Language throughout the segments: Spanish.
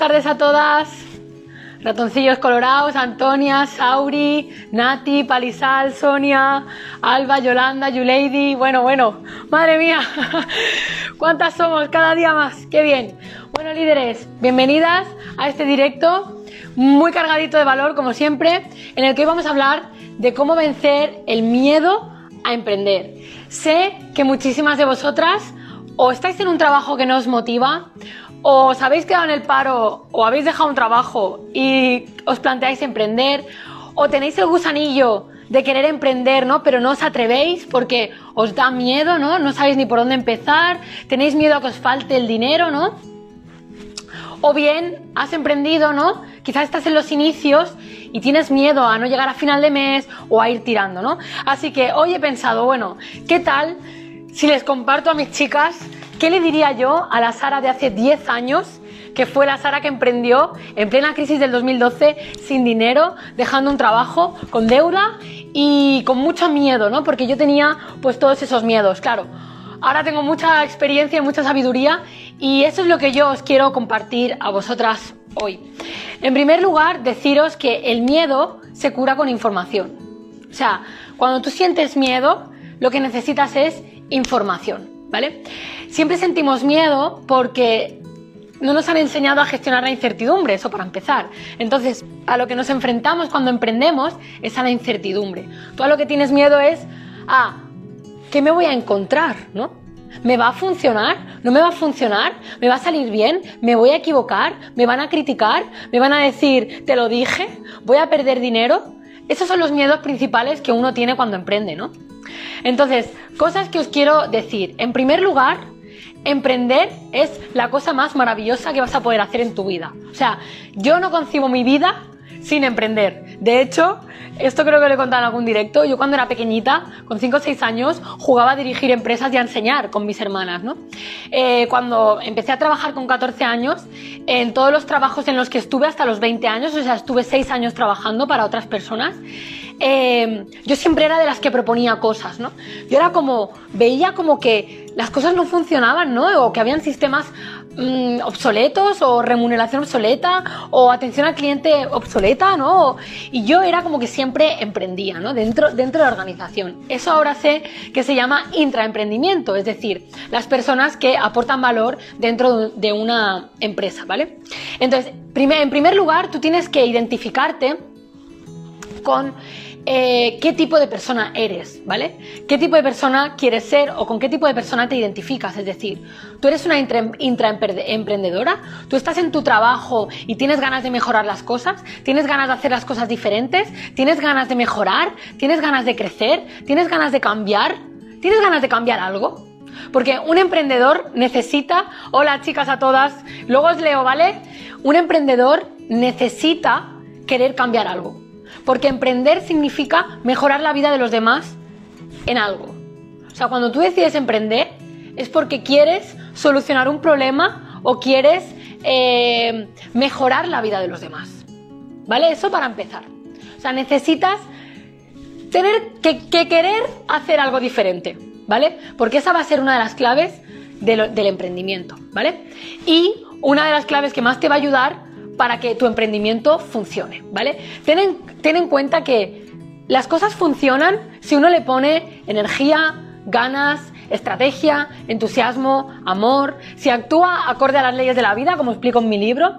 tardes a todas. Ratoncillos colorados, Antonia, Sauri, Nati, Palisal, Sonia, Alba, Yolanda, Yulady. Bueno, bueno, madre mía, ¿cuántas somos cada día más? ¡Qué bien! Bueno, líderes, bienvenidas a este directo muy cargadito de valor, como siempre, en el que hoy vamos a hablar de cómo vencer el miedo a emprender. Sé que muchísimas de vosotras o estáis en un trabajo que no os motiva, o os habéis quedado en el paro, o habéis dejado un trabajo y os planteáis emprender, o tenéis el gusanillo de querer emprender, ¿no? Pero no os atrevéis porque os da miedo, ¿no? No sabéis ni por dónde empezar, tenéis miedo a que os falte el dinero, ¿no? O bien has emprendido, ¿no? Quizás estás en los inicios y tienes miedo a no llegar a final de mes o a ir tirando, ¿no? Así que hoy he pensado, bueno, ¿qué tal si les comparto a mis chicas qué le diría yo a la Sara de hace 10 años? que fue la Sara que emprendió en plena crisis del 2012 sin dinero, dejando un trabajo con deuda y con mucho miedo, ¿no? Porque yo tenía pues todos esos miedos, claro. Ahora tengo mucha experiencia y mucha sabiduría y eso es lo que yo os quiero compartir a vosotras hoy. En primer lugar, deciros que el miedo se cura con información. O sea, cuando tú sientes miedo, lo que necesitas es información, ¿vale? Siempre sentimos miedo porque no nos han enseñado a gestionar la incertidumbre, eso para empezar. Entonces, a lo que nos enfrentamos cuando emprendemos es a la incertidumbre. Tú a lo que tienes miedo es a ¿qué me voy a encontrar? ¿No? ¿Me va a funcionar? ¿No me va a funcionar? ¿Me va a salir bien? ¿Me voy a equivocar? ¿Me van a criticar? ¿Me van a decir, te lo dije? ¿Voy a perder dinero? Esos son los miedos principales que uno tiene cuando emprende, ¿no? Entonces, cosas que os quiero decir. En primer lugar, emprender es la cosa más maravillosa que vas a poder hacer en tu vida. O sea, yo no concibo mi vida sin emprender. De hecho, esto creo que lo he contado en algún directo. Yo cuando era pequeñita, con 5 o 6 años, jugaba a dirigir empresas y a enseñar con mis hermanas, ¿no? Eh, cuando empecé a trabajar con 14 años, en todos los trabajos en los que estuve hasta los 20 años, o sea, estuve 6 años trabajando para otras personas, eh, yo siempre era de las que proponía cosas, ¿no? Yo era como, veía como que las cosas no funcionaban, ¿no? O que habían sistemas mm, obsoletos o remuneración obsoleta o atención al cliente obsoleta, ¿no? Y yo era como que siempre emprendía, ¿no? Dentro, dentro de la organización. Eso ahora sé que se llama intraemprendimiento, es decir, las personas que aportan valor dentro de una empresa, ¿vale? Entonces, en primer lugar, tú tienes que identificarte con eh, qué tipo de persona eres, ¿vale? ¿Qué tipo de persona quieres ser o con qué tipo de persona te identificas? Es decir, tú eres una intraemprendedora, tú estás en tu trabajo y tienes ganas de mejorar las cosas, tienes ganas de hacer las cosas diferentes, tienes ganas de mejorar, tienes ganas de crecer, tienes ganas de cambiar, tienes ganas de cambiar algo. Porque un emprendedor necesita, hola chicas a todas, luego os leo, ¿vale? Un emprendedor necesita querer cambiar algo. Porque emprender significa mejorar la vida de los demás en algo. O sea, cuando tú decides emprender es porque quieres solucionar un problema o quieres eh, mejorar la vida de los demás. ¿Vale? Eso para empezar. O sea, necesitas tener que, querer hacer algo diferente. ¿Vale? Porque esa va a ser una de las claves del emprendimiento. ¿Vale? Y una de las claves que más te va a ayudar para que tu emprendimiento funcione, ¿vale? Ten en, en cuenta que las cosas funcionan si uno le pone energía, ganas, estrategia, entusiasmo, amor, si actúa acorde a las leyes de la vida, como explico en mi libro.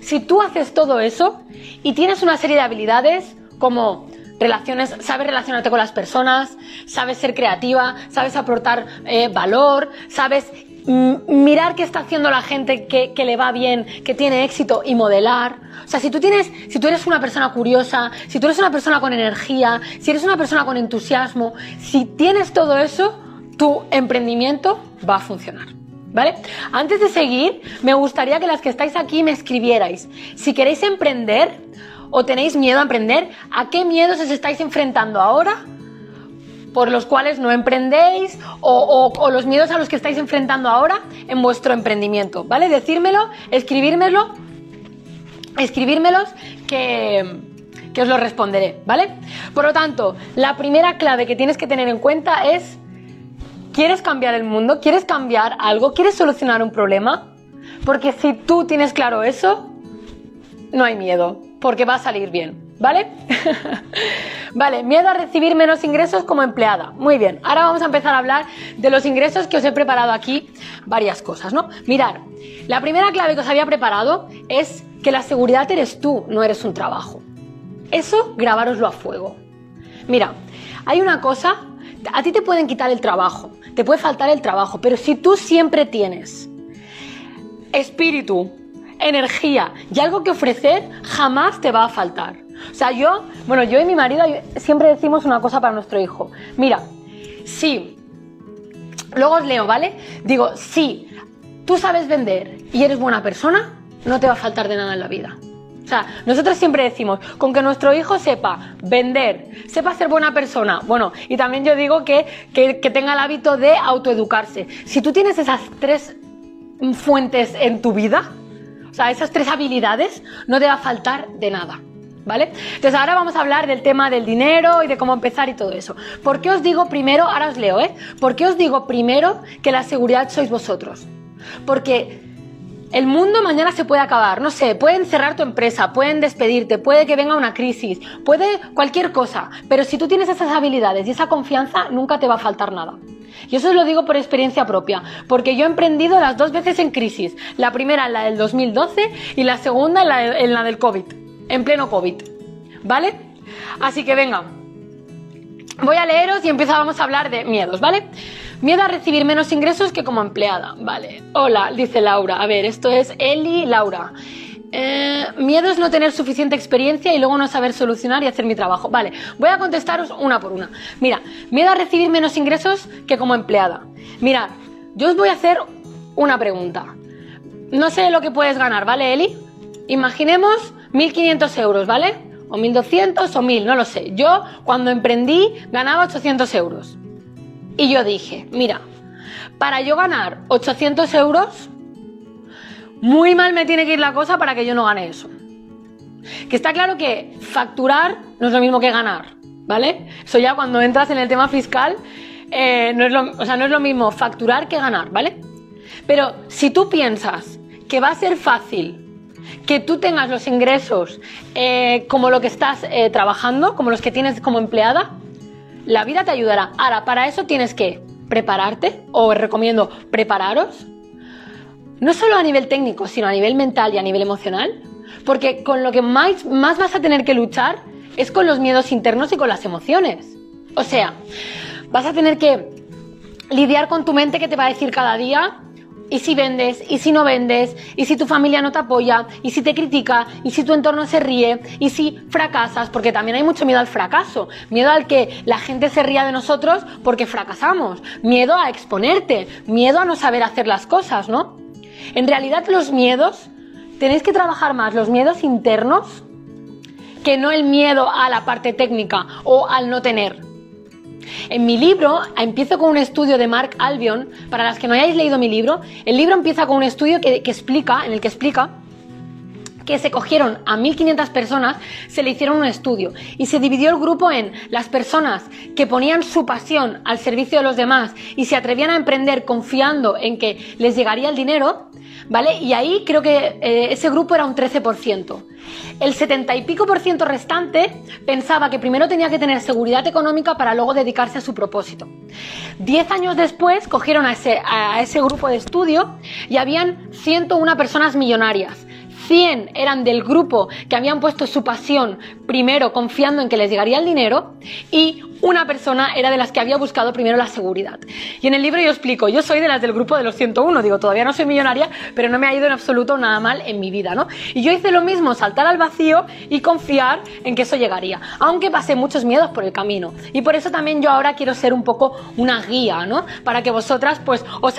Si tú haces todo eso y tienes una serie de habilidades como relaciones, sabes relacionarte con las personas, sabes ser creativa, sabes aportar eh, valor, sabes mirar qué está haciendo la gente que, le va bien, que tiene éxito y modelar. O sea, si tú tienes, si tú eres una persona curiosa, si tú eres una persona con energía, si eres una persona con entusiasmo, si tienes todo eso, tu emprendimiento va a funcionar. ¿Vale? Antes de seguir, me gustaría que las que estáis aquí me escribierais. Si queréis emprender o tenéis miedo a emprender, ¿a qué miedos os estáis enfrentando ahora? Por los cuales no emprendéis o, los miedos a los que estáis enfrentando ahora en vuestro emprendimiento, ¿vale? Decírmelo, escribírmelo, escribírmelos que, que os lo responderé, ¿vale? Por lo tanto, la primera clave que tienes que tener en cuenta es, ¿quieres cambiar el mundo? ¿Quieres cambiar algo? ¿Quieres solucionar un problema? Porque si tú tienes claro eso, no hay miedo, porque va a salir bien, ¿vale? vale, miedo a recibir menos ingresos como empleada. Muy bien, ahora vamos a empezar a hablar de los ingresos que os he preparado aquí, varias cosas, ¿no? Mirar, la primera clave que os había preparado es que la seguridad eres tú, no eres un trabajo. Eso, grabároslo a fuego. Mira, hay una cosa, a ti te pueden quitar el trabajo, te puede faltar el trabajo, pero si tú siempre tienes espíritu, energía y algo que ofrecer, jamás te va a faltar. O sea, yo, bueno, yo y mi marido siempre decimos una cosa para nuestro hijo. Mira, sí, luego os leo, ¿vale? Digo, si tú sabes vender y eres buena persona, no te va a faltar de nada en la vida. O sea, nosotros siempre decimos, con que nuestro hijo sepa vender, sepa ser buena persona, bueno, y también yo digo que, que, que tenga el hábito de autoeducarse. Si tú tienes esas tres fuentes en tu vida, o sea, esas tres habilidades, no te va a faltar de nada. ¿Vale? Entonces ahora vamos a hablar del tema del dinero y de cómo empezar y todo eso. ¿Por qué os digo primero, ahora os leo, ¿eh? ¿Por qué os digo primero que la seguridad sois vosotros? Porque el mundo mañana se puede acabar, no sé, pueden cerrar tu empresa, pueden despedirte, puede que venga una crisis, puede cualquier cosa, pero si tú tienes esas habilidades y esa confianza, nunca te va a faltar nada. Y eso os lo digo por experiencia propia, porque yo he emprendido las dos veces en crisis. La primera en la del 2012 y la segunda en la, en la del COVID, en pleno COVID. ¿Vale? Así que venga, voy a leeros y empezamos a hablar de miedos, ¿vale? Miedo a recibir menos ingresos que como empleada, ¿vale? Hola, dice Laura. A ver, esto es Eli Laura. Eh, miedo es no tener suficiente experiencia y luego no saber solucionar y hacer mi trabajo. Vale, voy a contestaros una por una. Mira, miedo a recibir menos ingresos que como empleada. Mirad, yo os voy a hacer una pregunta. No sé lo que puedes ganar, ¿vale, Eli? Imaginemos 1.500 euros, ¿vale? O 1.200 o 1.000, no lo sé. Yo, cuando emprendí, ganaba 800 euros. Y yo dije, mira, para yo ganar 800 euros, muy mal me tiene que ir la cosa para que yo no gane eso. Que está claro que facturar no es lo mismo que ganar, ¿vale? Eso ya cuando entras en el tema fiscal, eh, no, es lo, o sea, no es lo mismo facturar que ganar, ¿vale? Pero si tú piensas que va a ser fácil que tú tengas los ingresos eh, como lo que estás eh, trabajando, como los que tienes como empleada, la vida te ayudará. Ahora, para eso tienes que prepararte, o recomiendo prepararos, no solo a nivel técnico, sino a nivel mental y a nivel emocional, porque con lo que más, más vas a tener que luchar es con los miedos internos y con las emociones. O sea, vas a tener que lidiar con tu mente que te va a decir cada día, y si vendes, y si no vendes, y si tu familia no te apoya, y si te critica, y si tu entorno se ríe, y si fracasas, porque también hay mucho miedo al fracaso, miedo al que la gente se ría de nosotros porque fracasamos, miedo a exponerte, miedo a no saber hacer las cosas, ¿no? En realidad los miedos, tenéis que trabajar más los miedos internos que no el miedo a la parte técnica o al no tener. En mi libro empiezo con un estudio de Mark Albion. Para las que no hayáis leído mi libro, el libro empieza con un estudio que, que explica, en el que explica que se cogieron a 1.500 personas, se le hicieron un estudio y se dividió el grupo en las personas que ponían su pasión al servicio de los demás y se atrevían a emprender confiando en que les llegaría el dinero, ¿vale? Y ahí creo que eh, ese grupo era un 13%. El 70 y pico por ciento restante pensaba que primero tenía que tener seguridad económica para luego dedicarse a su propósito. Diez años después cogieron a ese, a ese grupo de estudio y habían 101 personas millonarias. 100 eran del grupo que habían puesto su pasión primero confiando en que les llegaría el dinero y una persona era de las que había buscado primero la seguridad. Y en el libro yo explico, yo soy de las del grupo de los 101, digo, todavía no soy millonaria, pero no me ha ido en absoluto nada mal en mi vida, ¿no? Y yo hice lo mismo, saltar al vacío y confiar en que eso llegaría, aunque pasé muchos miedos por el camino. Y por eso también yo ahora quiero ser un poco una guía, ¿no? Para que vosotras pues os,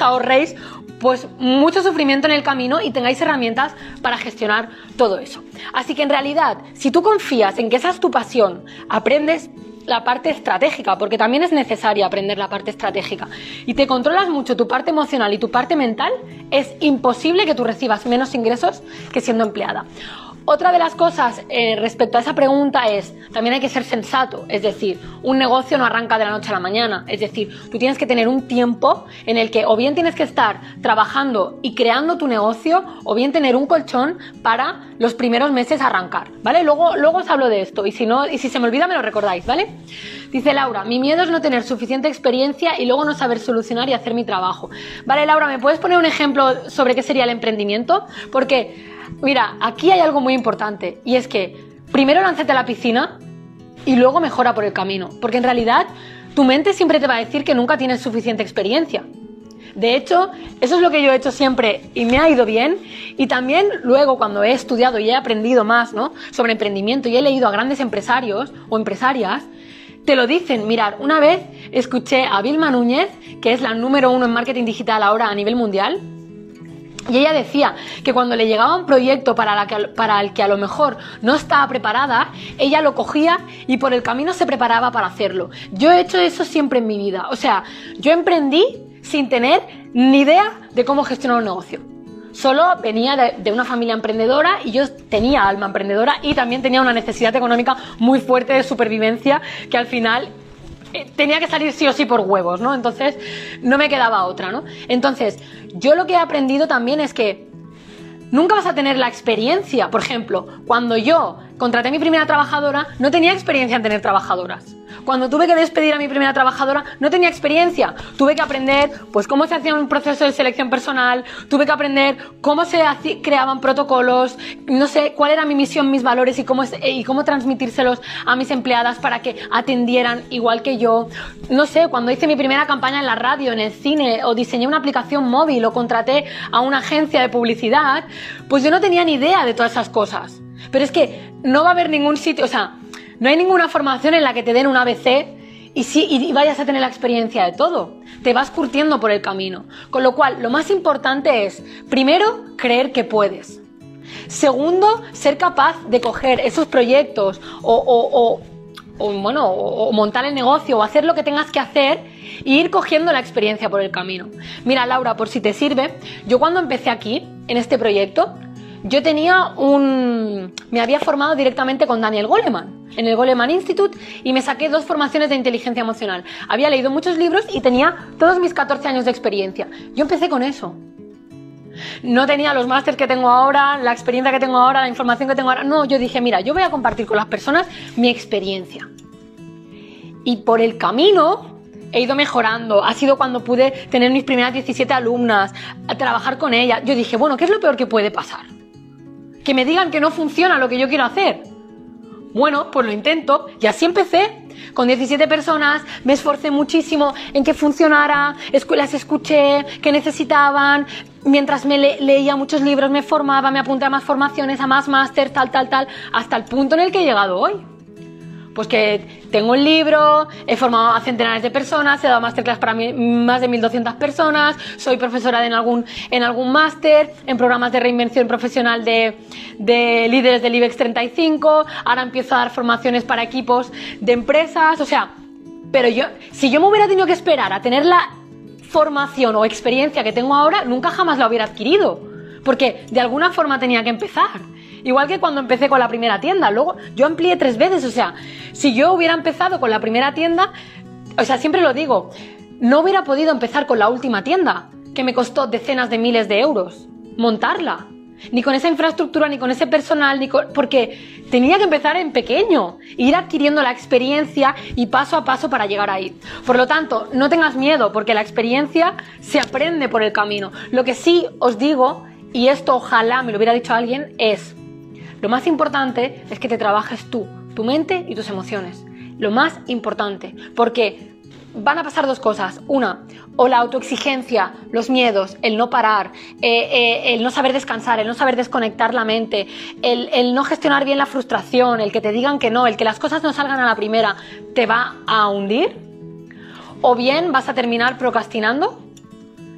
ahorréis pues mucho sufrimiento en el camino y tengáis herramientas para gestionar todo eso. Así que en realidad, si tú confías en que esa es tu pasión, aprendes la parte estratégica, porque también es necesaria aprender la parte estratégica, y te controlas mucho tu parte emocional y tu parte mental, es imposible que tú recibas menos ingresos que siendo empleada. Otra de las cosas eh, respecto a esa pregunta es, también hay que ser sensato, es decir, un negocio no arranca de la noche a la mañana, es decir, tú tienes que tener un tiempo en el que o bien tienes que estar trabajando y creando tu negocio, o bien tener un colchón para los primeros meses arrancar, ¿vale? Luego, luego os hablo de esto y si no, y si se me olvida me lo recordáis, ¿vale? Dice Laura, mi miedo es no tener suficiente experiencia y luego no saber solucionar y hacer mi trabajo. Vale, Laura, ¿me puedes poner un ejemplo sobre qué sería el emprendimiento? Porque Mira, aquí hay algo muy importante y es que primero lánzate a la piscina y luego mejora por el camino, porque en realidad tu mente siempre te va a decir que nunca tienes suficiente experiencia. De hecho, eso es lo que yo he hecho siempre y me ha ido bien. Y también luego cuando he estudiado y he aprendido más ¿no? sobre emprendimiento y he leído a grandes empresarios o empresarias, te lo dicen. Mirar, una vez escuché a Vilma Núñez, que es la número uno en marketing digital ahora a nivel mundial, y ella decía que cuando le llegaba un proyecto para, el que a lo mejor no estaba preparada, ella lo cogía y por el camino se preparaba para hacerlo. Yo he hecho eso siempre en mi vida. O sea, yo emprendí sin tener ni idea de cómo gestionar un negocio. Solo venía de, de, una familia emprendedora y yo tenía alma emprendedora y también tenía una necesidad económica muy fuerte de supervivencia que al final tenía que salir sí o sí por huevos, ¿no? Entonces no me quedaba otra, ¿no? Entonces, yo lo que he aprendido también es que nunca vas a tener la experiencia. Por ejemplo, cuando yo contraté a mi primera trabajadora, no tenía experiencia en tener trabajadoras. Cuando tuve que despedir a mi primera trabajadora, no tenía experiencia. Tuve que aprender, pues, cómo se hacía un proceso de selección personal, tuve que aprender cómo se creaban protocolos, no sé, cuál era mi misión, mis valores y cómo, y cómo transmitírselos a mis empleadas para que atendieran igual que yo. No sé, cuando hice mi primera campaña en la radio, en el cine, o diseñé una aplicación móvil, o contraté a una agencia de publicidad, pues yo no tenía ni idea de todas esas cosas. Pero es que no va a haber ningún sitio, o sea, no hay ninguna formación en la que te den un ABC y, si, y vayas a tener la experiencia de todo. Te vas curtiendo por el camino. Con lo cual, lo más importante es, primero, creer que puedes. Segundo, ser capaz de coger esos proyectos o, bueno, o montar el negocio o hacer lo que tengas que hacer e ir cogiendo la experiencia por el camino. Mira, Laura, por si te sirve, yo cuando empecé aquí, en este proyecto, yo tenía un... me había formado directamente con Daniel Goleman en el Goleman Institute y me saqué dos formaciones de inteligencia emocional. Había leído muchos libros y tenía todos mis 14 años de experiencia. Yo empecé con eso. No tenía los másteres que tengo ahora, la experiencia que tengo ahora, la información que tengo ahora. No, yo dije, mira, yo voy a compartir con las personas mi experiencia. Y por el camino he ido mejorando. Ha sido cuando pude tener mis primeras 17 alumnas, trabajar con ellas. Yo dije, bueno, ¿qué es lo peor que puede pasar? Que me digan que no funciona lo que yo quiero hacer. Bueno, pues lo intento y así empecé. Con 17 personas me esforcé muchísimo en que funcionara, las escuché, que necesitaban, mientras me leía muchos libros, me formaba, me apunté a más formaciones, a más máster, tal, tal, tal, hasta el punto en el que he llegado hoy pues que tengo un libro, he formado a centenares de personas, he dado masterclass para más de 1.200 personas, soy profesora en algún, en algún máster, en programas de reinvención profesional de, de líderes del IBEX 35, ahora empiezo a dar formaciones para equipos de empresas, o sea, pero yo, si yo me hubiera tenido que esperar a tener la formación o experiencia que tengo ahora, nunca jamás la hubiera adquirido, porque de alguna forma tenía que empezar. Igual que cuando empecé con la primera tienda. Luego yo amplié tres veces. O sea, si yo hubiera empezado con la primera tienda, o sea, siempre lo digo, no hubiera podido empezar con la última tienda, que me costó decenas de miles de euros montarla. Ni con esa infraestructura, ni con ese personal, ni porque tenía que empezar en pequeño, ir adquiriendo la experiencia y paso a paso para llegar ahí. Por lo tanto, no tengas miedo, porque la experiencia se aprende por el camino. Lo que sí os digo, y esto ojalá me lo hubiera dicho alguien, es lo más importante es que te trabajes tú, tu mente y tus emociones. Lo más importante, porque van a pasar dos cosas. Una, o la autoexigencia, los miedos, el no parar, eh, eh, el no saber descansar, el no saber desconectar la mente, el, el, no gestionar bien la frustración, el que te digan que no, el que las cosas no salgan a la primera, te va a hundir. O bien vas a terminar procrastinando,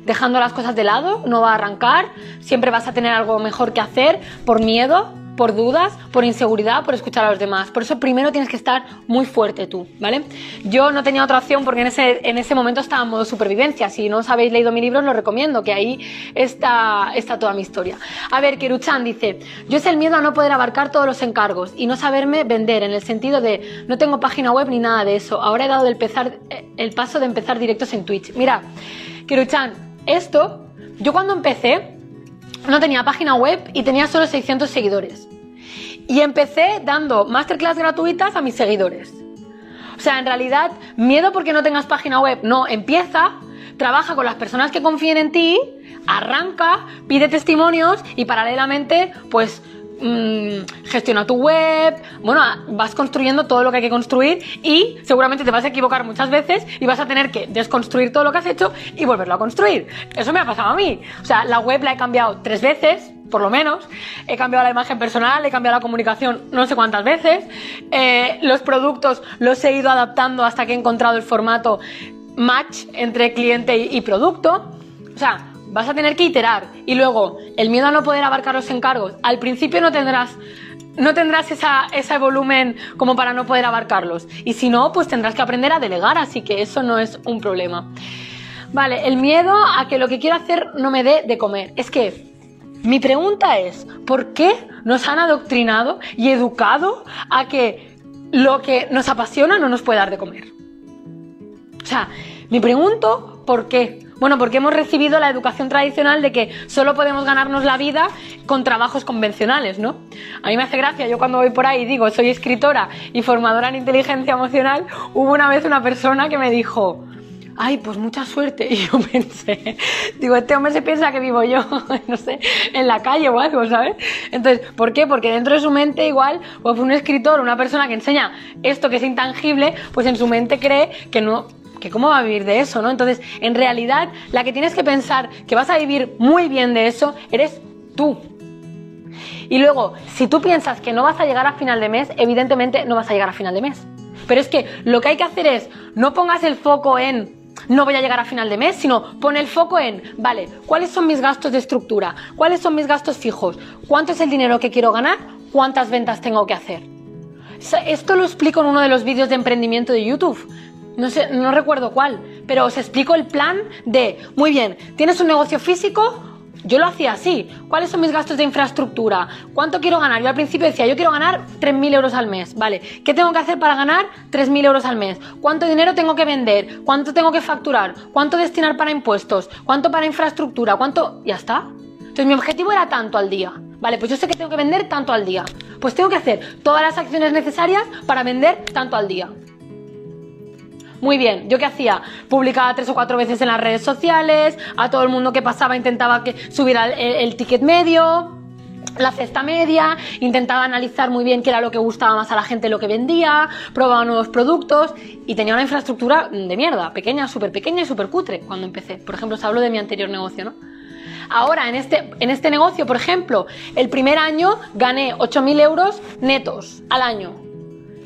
dejando las cosas de lado, no va a arrancar, siempre vas a tener algo mejor que hacer por miedo, por dudas, por inseguridad, por escuchar a los demás. Por eso primero tienes que estar muy fuerte tú, ¿vale? Yo no tenía otra opción porque en ese, en ese momento estaba en modo supervivencia. Si no os habéis leído mi libro, os lo recomiendo, que ahí está, está toda mi historia. A ver, Kiruchan dice, yo es el miedo a no poder abarcar todos los encargos y no saberme vender, en el sentido de no tengo página web ni nada de eso. Ahora he dado el, el paso de empezar directos en Twitch. Mira, Kiruchan, esto, yo cuando empecé, no tenía página web y tenía solo 600 seguidores. Y empecé dando masterclass gratuitas a mis seguidores. O sea, en realidad, miedo porque no tengas página web. No, empieza, trabaja con las personas que confíen en ti, arranca, pide testimonios y paralelamente, pues mmm, gestiona tu web, bueno, vas construyendo todo lo que hay que construir y seguramente te vas a equivocar muchas veces y vas a tener que desconstruir todo lo que has hecho y volverlo a construir. Eso me ha pasado a mí. O sea, la web la he cambiado tres veces, por lo menos. He cambiado la imagen personal, he cambiado la comunicación no sé cuántas veces. Eh, los productos los he ido adaptando hasta que he encontrado el formato match entre cliente y producto. O sea, vas a tener que iterar. Y luego, el miedo a no poder abarcar los encargos. Al principio no tendrás no tendrás esa, ese volumen como para no poder abarcarlos. Y si no, pues tendrás que aprender a delegar, así que eso no es un problema. Vale, el miedo a que lo que quiero hacer no me dé de comer. Es que mi pregunta es, ¿por qué nos han adoctrinado y educado a que lo que nos apasiona no nos puede dar de comer? O sea, me pregunto por qué. Bueno, porque hemos recibido la educación tradicional de que solo podemos ganarnos la vida con trabajos convencionales, ¿no? A mí me hace gracia, yo cuando voy por ahí digo, soy escritora y formadora en inteligencia emocional, hubo una vez una persona que me dijo, ay, pues mucha suerte. Y yo pensé, digo, este hombre se piensa que vivo yo, no sé, en la calle o algo, ¿sabes? Entonces, ¿por qué? Porque dentro de su mente igual, pues un escritor, una persona que enseña esto que es intangible, pues en su mente cree que no, que cómo va a vivir de eso, ¿no? Entonces, en realidad, la que tienes que pensar que vas a vivir muy bien de eso, eres tú. Y luego, si tú piensas que no vas a llegar a final de mes, evidentemente no vas a llegar a final de mes. Pero es que lo que hay que hacer es, no pongas el foco en no voy a llegar a final de mes, sino pon el foco en, vale, ¿cuáles son mis gastos de estructura? ¿Cuáles son mis gastos fijos? ¿Cuánto es el dinero que quiero ganar? ¿Cuántas ventas tengo que hacer? Esto lo explico en uno de los vídeos de emprendimiento de YouTube no sé, no recuerdo cuál, pero os explico el plan de, muy bien, ¿tienes un negocio físico? Yo lo hacía así. ¿Cuáles son mis gastos de infraestructura? ¿Cuánto quiero ganar? Yo al principio decía, yo quiero ganar 3.000 euros al mes. Vale, ¿qué tengo que hacer para ganar 3.000 euros al mes? ¿Cuánto dinero tengo que vender? ¿Cuánto tengo que facturar? ¿Cuánto destinar para impuestos? ¿Cuánto para infraestructura? ¿Cuánto? Ya está. Entonces mi objetivo era tanto al día. Vale, pues yo sé que tengo que vender tanto al día. Pues tengo que hacer todas las acciones necesarias para vender tanto al día. Muy bien, ¿yo qué hacía? Publicaba tres o cuatro veces en las redes sociales, a todo el mundo que pasaba intentaba que subiera el, ticket medio, la cesta media, intentaba analizar muy bien qué era lo que gustaba más a la gente, lo que vendía, probaba nuevos productos y tenía una infraestructura de mierda, pequeña, súper pequeña y súper cutre cuando empecé. Por ejemplo, os hablo de mi anterior negocio, ¿no? Ahora, en este, en este negocio, por ejemplo, el primer año gané 8.000 euros netos al año.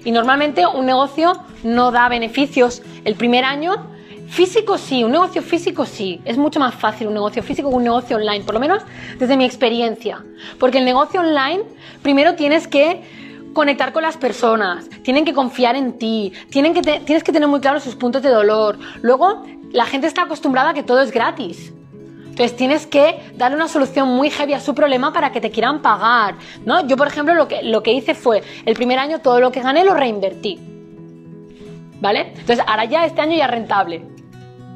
Y normalmente un negocio no da beneficios el primer año. Físico sí, un negocio físico sí. Es mucho más fácil un negocio físico que un negocio online, por lo menos desde mi experiencia. Porque el negocio online, primero tienes que conectar con las personas, tienen que confiar en ti, tienen que tienes que tener muy claros sus puntos de dolor. Luego, la gente está acostumbrada a que todo es gratis. Entonces tienes que darle una solución muy heavy a su problema para que te quieran pagar, ¿no? Yo, por ejemplo, lo que, lo que hice fue, el primer año todo lo que gané lo reinvertí, ¿vale? Entonces ahora ya este año ya es rentable,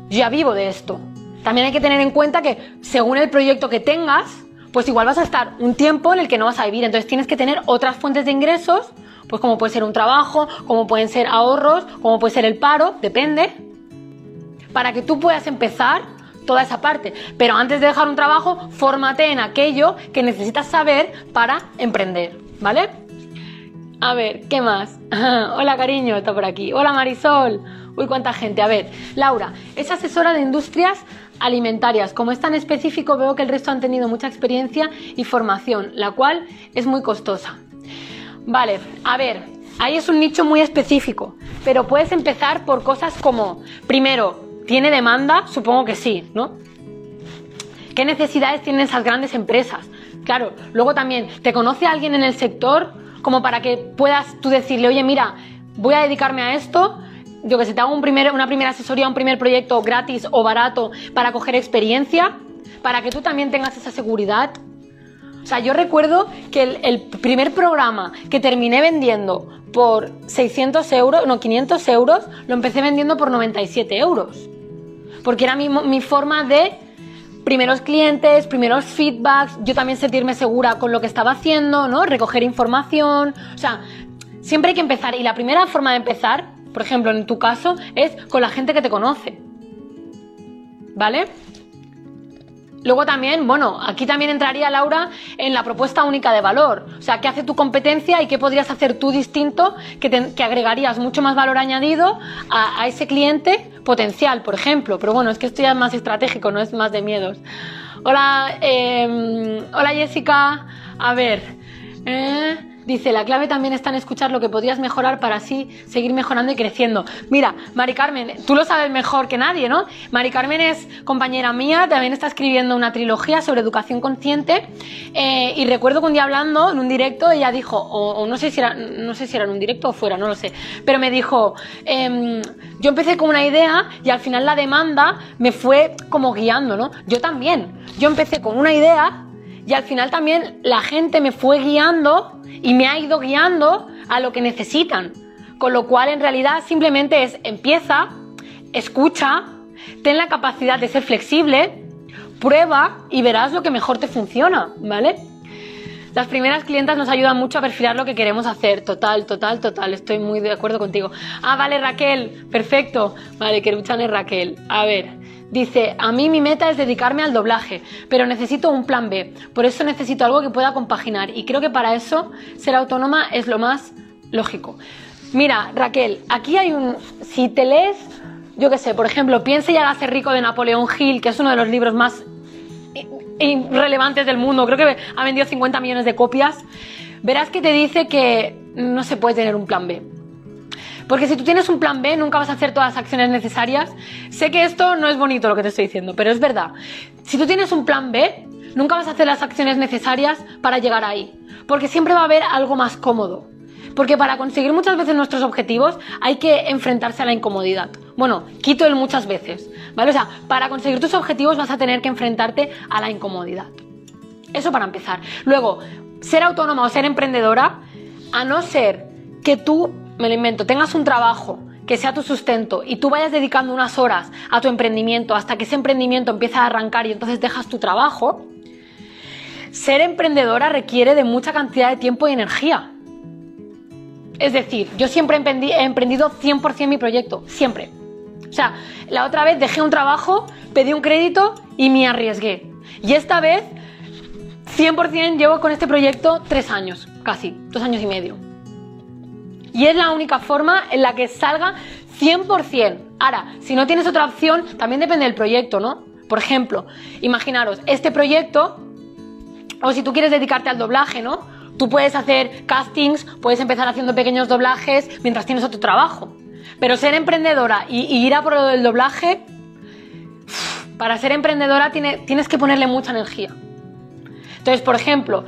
ya vivo de esto. También hay que tener en cuenta que según el proyecto que tengas, pues igual vas a estar un tiempo en el que no vas a vivir, entonces tienes que tener otras fuentes de ingresos, pues como puede ser un trabajo, como pueden ser ahorros, como puede ser el paro, depende, para que tú puedas empezar toda esa parte. Pero antes de dejar un trabajo, fórmate en aquello que necesitas saber para emprender, ¿vale? A ver, ¿qué más? Hola cariño, está por aquí. Hola Marisol. Uy, cuánta gente. A ver, Laura, es asesora de industrias alimentarias. Como es tan específico, veo que el resto han tenido mucha experiencia y formación, la cual es muy costosa. Vale, a ver, ahí es un nicho muy específico, pero puedes empezar por cosas como, primero, ¿Tiene demanda? Supongo que sí, ¿no? ¿Qué necesidades tienen esas grandes empresas? Claro, luego también, ¿te conoce alguien en el sector como para que puedas tú decirle, oye, mira, voy a dedicarme a esto? Yo que sé, te hago un primer, una primera asesoría, un primer proyecto gratis o barato para coger experiencia, para que tú también tengas esa seguridad. O sea, yo recuerdo que el, el primer programa que terminé vendiendo por 600 euros, no, 500 euros, lo empecé vendiendo por 97 euros. Porque era mi, forma de primeros clientes, primeros feedbacks, yo también sentirme segura con lo que estaba haciendo, ¿no? Recoger información, o sea, siempre hay que empezar y la primera forma de empezar, por ejemplo, en tu caso, es con la gente que te conoce. ¿Vale? Luego también, bueno, aquí también entraría Laura en la propuesta única de valor. O sea, ¿qué hace tu competencia y qué podrías hacer tú distinto que, te, agregarías mucho más valor añadido a, ese cliente potencial, por ejemplo? Pero bueno, es que esto ya es más estratégico, no es más de miedos. Hola, eh, hola Jessica. A ver. Eh, Dice, la clave también está en escuchar lo que podrías mejorar para así seguir mejorando y creciendo. Mira, Mari Carmen, tú lo sabes mejor que nadie, ¿no? Mari Carmen es compañera mía, también está escribiendo una trilogía sobre educación consciente eh, y recuerdo que un día hablando en un directo ella dijo, o, no, sé si era, no sé si era en un directo o fuera, no lo sé, pero me dijo, em, yo empecé con una idea y al final la demanda me fue como guiando, ¿no? Yo también, yo empecé con una idea y al final también la gente me fue guiando y me ha ido guiando a lo que necesitan. Con lo cual en realidad simplemente es empieza, escucha, ten la capacidad de ser flexible, prueba y verás lo que mejor te funciona, ¿vale? Las primeras clientas nos ayudan mucho a perfilar lo que queremos hacer. Total, total, total. Estoy muy de acuerdo contigo. Ah, vale, Raquel. Perfecto. Vale, que luchan es Raquel. A ver. Dice, a mí mi meta es dedicarme al doblaje, pero necesito un plan B. Por eso necesito algo que pueda compaginar y creo que para eso ser autónoma es lo más lógico. Mira, Raquel, aquí hay un... Si te lees, yo qué sé, por ejemplo, Piense y hágase rico de Napoleón Hill, que es uno de los libros más relevantes del mundo, creo que ha vendido 50 millones de copias, verás que te dice que no se puede tener un plan B. Porque si tú tienes un plan B, nunca vas a hacer todas las acciones necesarias. Sé que esto no es bonito lo que te estoy diciendo, pero es verdad. Si tú tienes un plan B, nunca vas a hacer las acciones necesarias para llegar ahí. Porque siempre va a haber algo más cómodo. Porque para conseguir muchas veces nuestros objetivos hay que enfrentarse a la incomodidad. Bueno, quito el muchas veces, ¿vale? O sea, para conseguir tus objetivos vas a tener que enfrentarte a la incomodidad. Eso para empezar. Luego, ser autónoma o ser emprendedora, a no ser que tú me lo invento, tengas un trabajo que sea tu sustento y tú vayas dedicando unas horas a tu emprendimiento hasta que ese emprendimiento empieza a arrancar y entonces dejas tu trabajo, ser emprendedora requiere de mucha cantidad de tiempo y energía. Es decir, yo siempre he emprendido 100% mi proyecto, siempre. O sea, la otra vez dejé un trabajo, pedí un crédito y me arriesgué. Y esta vez, 100% llevo con este proyecto tres años, casi, dos años y medio. Y es la única forma en la que salga 100%. Ahora, si no tienes otra opción, también depende del proyecto, ¿no? Por ejemplo, imaginaros, este proyecto, o si tú quieres dedicarte al doblaje, ¿no? Tú puedes hacer castings, puedes empezar haciendo pequeños doblajes mientras tienes otro trabajo. Pero ser emprendedora y, ir a por el doblaje, para ser emprendedora tienes que ponerle mucha energía. Entonces, por ejemplo,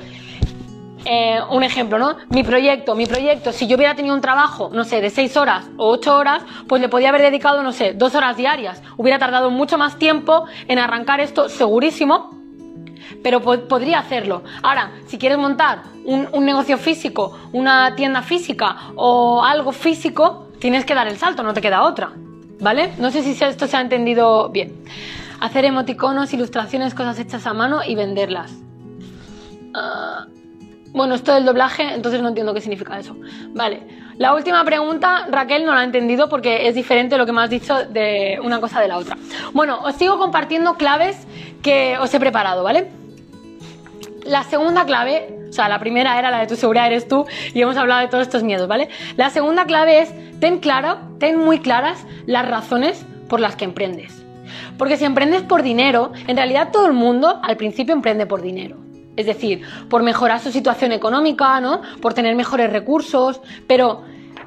eh, un ejemplo, ¿no? Mi proyecto, mi proyecto, si yo hubiera tenido un trabajo, no sé, de seis horas o ocho horas, pues le podía haber dedicado, no sé, dos horas diarias. Hubiera tardado mucho más tiempo en arrancar esto, segurísimo, pero podría hacerlo. Ahora, si quieres montar un, un, negocio físico, una tienda física o algo físico, tienes que dar el salto, no te queda otra. ¿Vale? No sé si esto se ha entendido bien. Hacer emoticonos, ilustraciones, cosas hechas a mano y venderlas. Ah, bueno, esto del doblaje, entonces no entiendo qué significa eso. Vale. La última pregunta, Raquel no la ha entendido porque es diferente lo que me has dicho de una cosa de la otra. Bueno, os sigo compartiendo claves que os he preparado, ¿vale? La segunda clave, o sea, la primera era la de tu seguridad eres tú y hemos hablado de todos estos miedos, ¿vale? La segunda clave es ten claro, ten muy claras las razones por las que emprendes. Porque si emprendes por dinero, en realidad todo el mundo al principio emprende por dinero. Es decir, por mejorar su situación económica, ¿no? Por tener mejores recursos, pero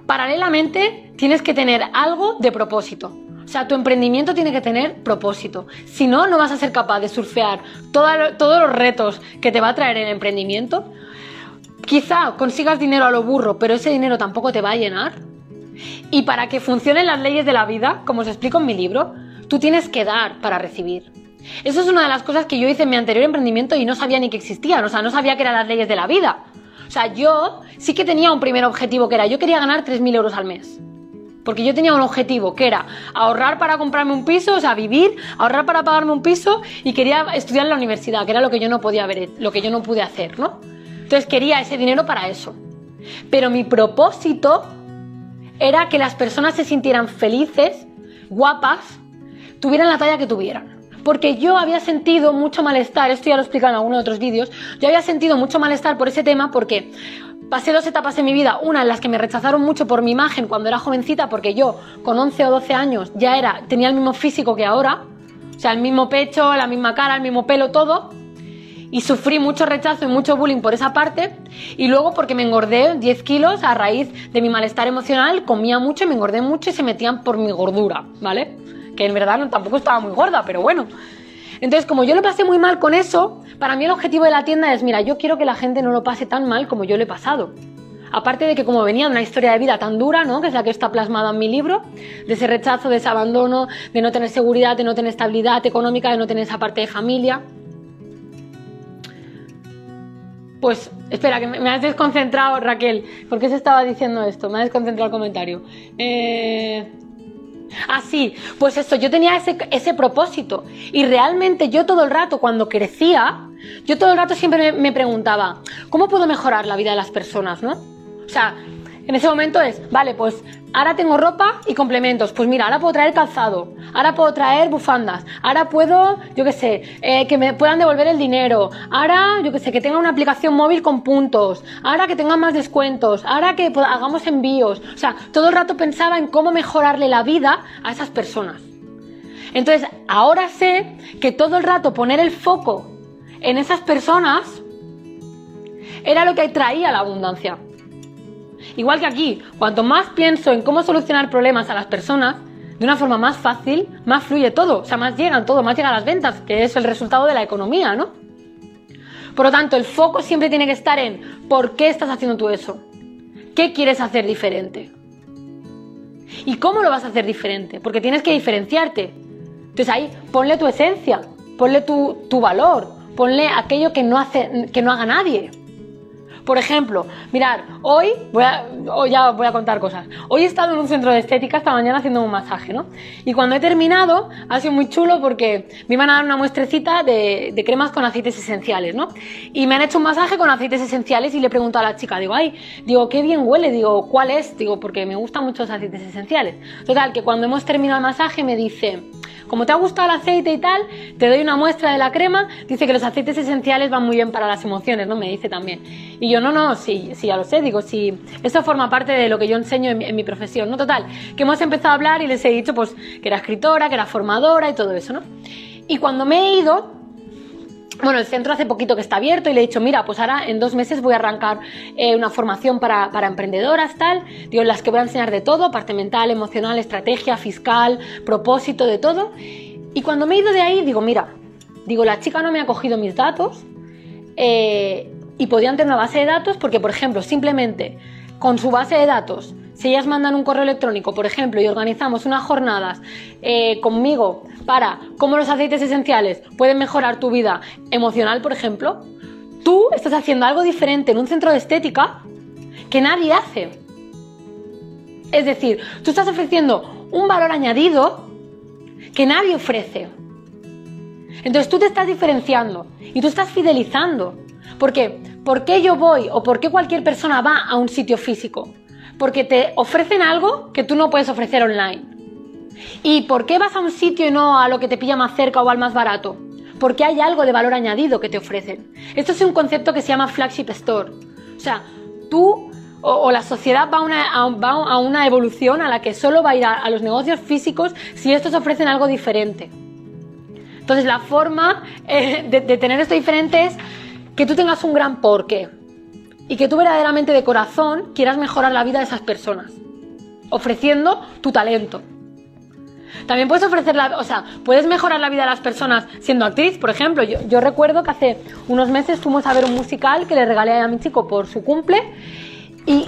paralelamente tienes que tener algo de propósito. O sea, tu emprendimiento tiene que tener propósito. Si no, no vas a ser capaz de surfear todos los retos que te va a traer el emprendimiento. Quizá consigas dinero a lo burro, pero ese dinero tampoco te va a llenar. Y para que funcionen las leyes de la vida, como os explico en mi libro, tú tienes que dar para recibir. Eso es una de las cosas que yo hice en mi anterior emprendimiento y no sabía ni que existían, o sea, no sabía que eran las leyes de la vida. O sea, yo sí que tenía un primer objetivo que era, yo quería ganar 3.000 euros al mes. Porque yo tenía un objetivo que era ahorrar para comprarme un piso, o sea, vivir, ahorrar para pagarme un piso y quería estudiar en la universidad, que era lo que yo no podía ver, lo que yo no pude hacer, ¿no? Entonces quería ese dinero para eso. Pero mi propósito era que las personas se sintieran felices, guapas, tuvieran la talla que tuvieran. Porque yo había sentido mucho malestar, esto ya lo he explicado en algunos de otros vídeos, yo había sentido mucho malestar por ese tema porque pasé dos etapas en mi vida, una en las que me rechazaron mucho por mi imagen cuando era jovencita, porque yo con 11 o 12 años ya era, tenía el mismo físico que ahora, o sea, el mismo pecho, la misma cara, el mismo pelo, todo, y sufrí mucho rechazo y mucho bullying por esa parte, y luego porque me engordé 10 kilos a raíz de mi malestar emocional, comía mucho y me engordé mucho y se metían por mi gordura, ¿vale? Que en verdad tampoco estaba muy gorda, pero bueno. Entonces, como yo lo pasé muy mal con eso, para mí el objetivo de la tienda es, mira, yo quiero que la gente no lo pase tan mal como yo lo he pasado. Aparte de que como venía de una historia de vida tan dura, ¿no? Que es la que está plasmada en mi libro, de ese rechazo, de ese abandono, de no tener seguridad, de no tener estabilidad económica, de no tener esa parte de familia. Pues, espera, que me has desconcentrado, Raquel. ¿Por qué se estaba diciendo esto? Me ha desconcentrado el comentario. Eh... Ah, sí, pues eso, yo tenía ese, ese, propósito. Y realmente yo todo el rato, cuando crecía, yo todo el rato siempre me, me preguntaba, ¿cómo puedo mejorar la vida de las personas, no? O sea, en ese momento es, vale, pues ahora tengo ropa y complementos. Pues mira, ahora puedo traer calzado, ahora puedo traer bufandas, ahora puedo, yo qué sé, eh, que me puedan devolver el dinero, ahora, yo qué sé, que tenga una aplicación móvil con puntos, ahora que tengan más descuentos, ahora que hagamos envíos. O sea, todo el rato pensaba en cómo mejorarle la vida a esas personas. Entonces, ahora sé que todo el rato poner el foco en esas personas era lo que traía la abundancia. Igual que aquí, cuanto más pienso en cómo solucionar problemas a las personas, de una forma más fácil, más fluye todo, o sea, más llegan todo, más llegan las ventas, que es el resultado de la economía, ¿no? Por lo tanto, el foco siempre tiene que estar en ¿por qué estás haciendo tú eso? ¿Qué quieres hacer diferente? ¿Y cómo lo vas a hacer diferente? Porque tienes que diferenciarte. Entonces ahí ponle tu esencia, ponle tu, tu valor, ponle aquello que no, hace, que no haga nadie. Por ejemplo, mirad, hoy, voy a, ya voy a contar cosas. Hoy he estado en un centro de estética esta mañana haciendo un masaje, ¿no? Y cuando he terminado, ha sido muy chulo porque me iban a dar una muestrecita de, cremas con aceites esenciales, ¿no? Y me han hecho un masaje con aceites esenciales y le pregunto a la chica, digo, ay, digo, qué bien huele, digo, ¿cuál es? Digo, porque me gustan mucho los aceites esenciales. Total, que cuando hemos terminado el masaje me dice, como te ha gustado el aceite y tal, te doy una muestra de la crema. Dice que los aceites esenciales van muy bien para las emociones, ¿no? Me dice también. Y yo, no, no, sí, sí, ya lo sé. Digo, sí, eso forma parte de lo que yo enseño en mi, profesión, ¿no? Total, que hemos empezado a hablar y les he dicho, pues, que era escritora, que era formadora y todo eso, ¿no? Y cuando me he ido, bueno, el centro hace poquito que está abierto y le he dicho, mira, pues ahora en dos meses voy a arrancar eh, una formación para, emprendedoras, tal, digo, las que voy a enseñar de todo, parte mental, emocional, estrategia, fiscal, propósito, de todo. Y cuando me he ido de ahí, digo, mira, digo, la chica no me ha cogido mis datos eh, y podían tener una base de datos porque, por ejemplo, simplemente con su base de datos si ellas mandan un correo electrónico, por ejemplo, y organizamos unas jornadas eh, conmigo para cómo los aceites esenciales pueden mejorar tu vida emocional, por ejemplo, tú estás haciendo algo diferente en un centro de estética que nadie hace. Es decir, tú estás ofreciendo un valor añadido que nadie ofrece. Entonces tú te estás diferenciando y tú estás fidelizando. ¿Por qué? ¿Por qué yo voy o por qué cualquier persona va a un sitio físico? Porque te ofrecen algo que tú no puedes ofrecer online. ¿Y por qué vas a un sitio y no a lo que te pilla más cerca o al más barato? Porque hay algo de valor añadido que te ofrecen. Esto es un concepto que se llama flagship store. O sea, tú o, la sociedad va a, una, evolución a la que solo va a ir a, los negocios físicos si estos ofrecen algo diferente. Entonces la forma eh, de, de tener esto diferente es que tú tengas un gran porqué y que tú verdaderamente de corazón quieras mejorar la vida de esas personas, ofreciendo tu talento. También puedes ofrecer la, o sea, puedes mejorar la vida de las personas siendo actriz, por ejemplo. Yo, yo recuerdo que hace unos meses fuimos a ver un musical que le regalé a mi chico por su cumple y,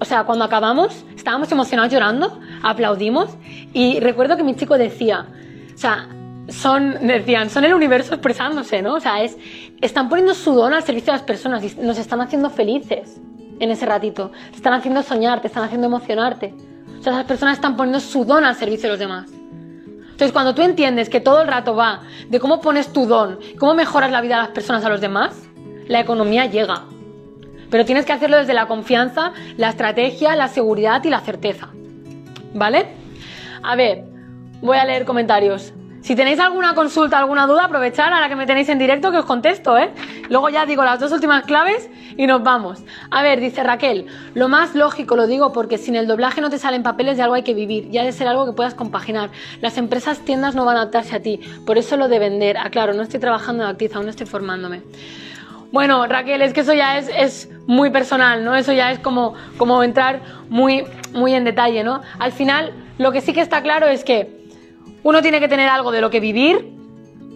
o sea, cuando acabamos, estábamos emocionados llorando, aplaudimos y recuerdo que mi chico decía, o sea, son, decían, son el universo expresándose, ¿no? O sea, es, están poniendo su don al servicio de las personas y nos están haciendo felices en ese ratito. Te están haciendo soñar, te están haciendo emocionarte. O sea, esas personas están poniendo su don al servicio de los demás. Entonces, cuando tú entiendes que todo el rato va de cómo pones tu don, cómo mejoras la vida de las personas a los demás, la economía llega. Pero tienes que hacerlo desde la confianza, la estrategia, la seguridad y la certeza. ¿Vale? A ver, voy a leer comentarios. Si tenéis alguna consulta, alguna duda, aprovechar a la que me tenéis en directo que os contesto, ¿eh? Luego ya digo las dos últimas claves y nos vamos. A ver, dice Raquel, lo más lógico, lo digo porque sin el doblaje no te salen papeles de algo hay que vivir, ya de ser algo que puedas compaginar. Las empresas, tiendas no van a adaptarse a ti, por eso lo de vender. Ah, claro, no estoy trabajando en actriz, aún estoy formándome. Bueno, Raquel, es que eso ya es, es, muy personal, ¿no? Eso ya es como, como entrar muy, muy en detalle, ¿no? Al final, lo que sí que está claro es que uno tiene que tener algo de lo que vivir,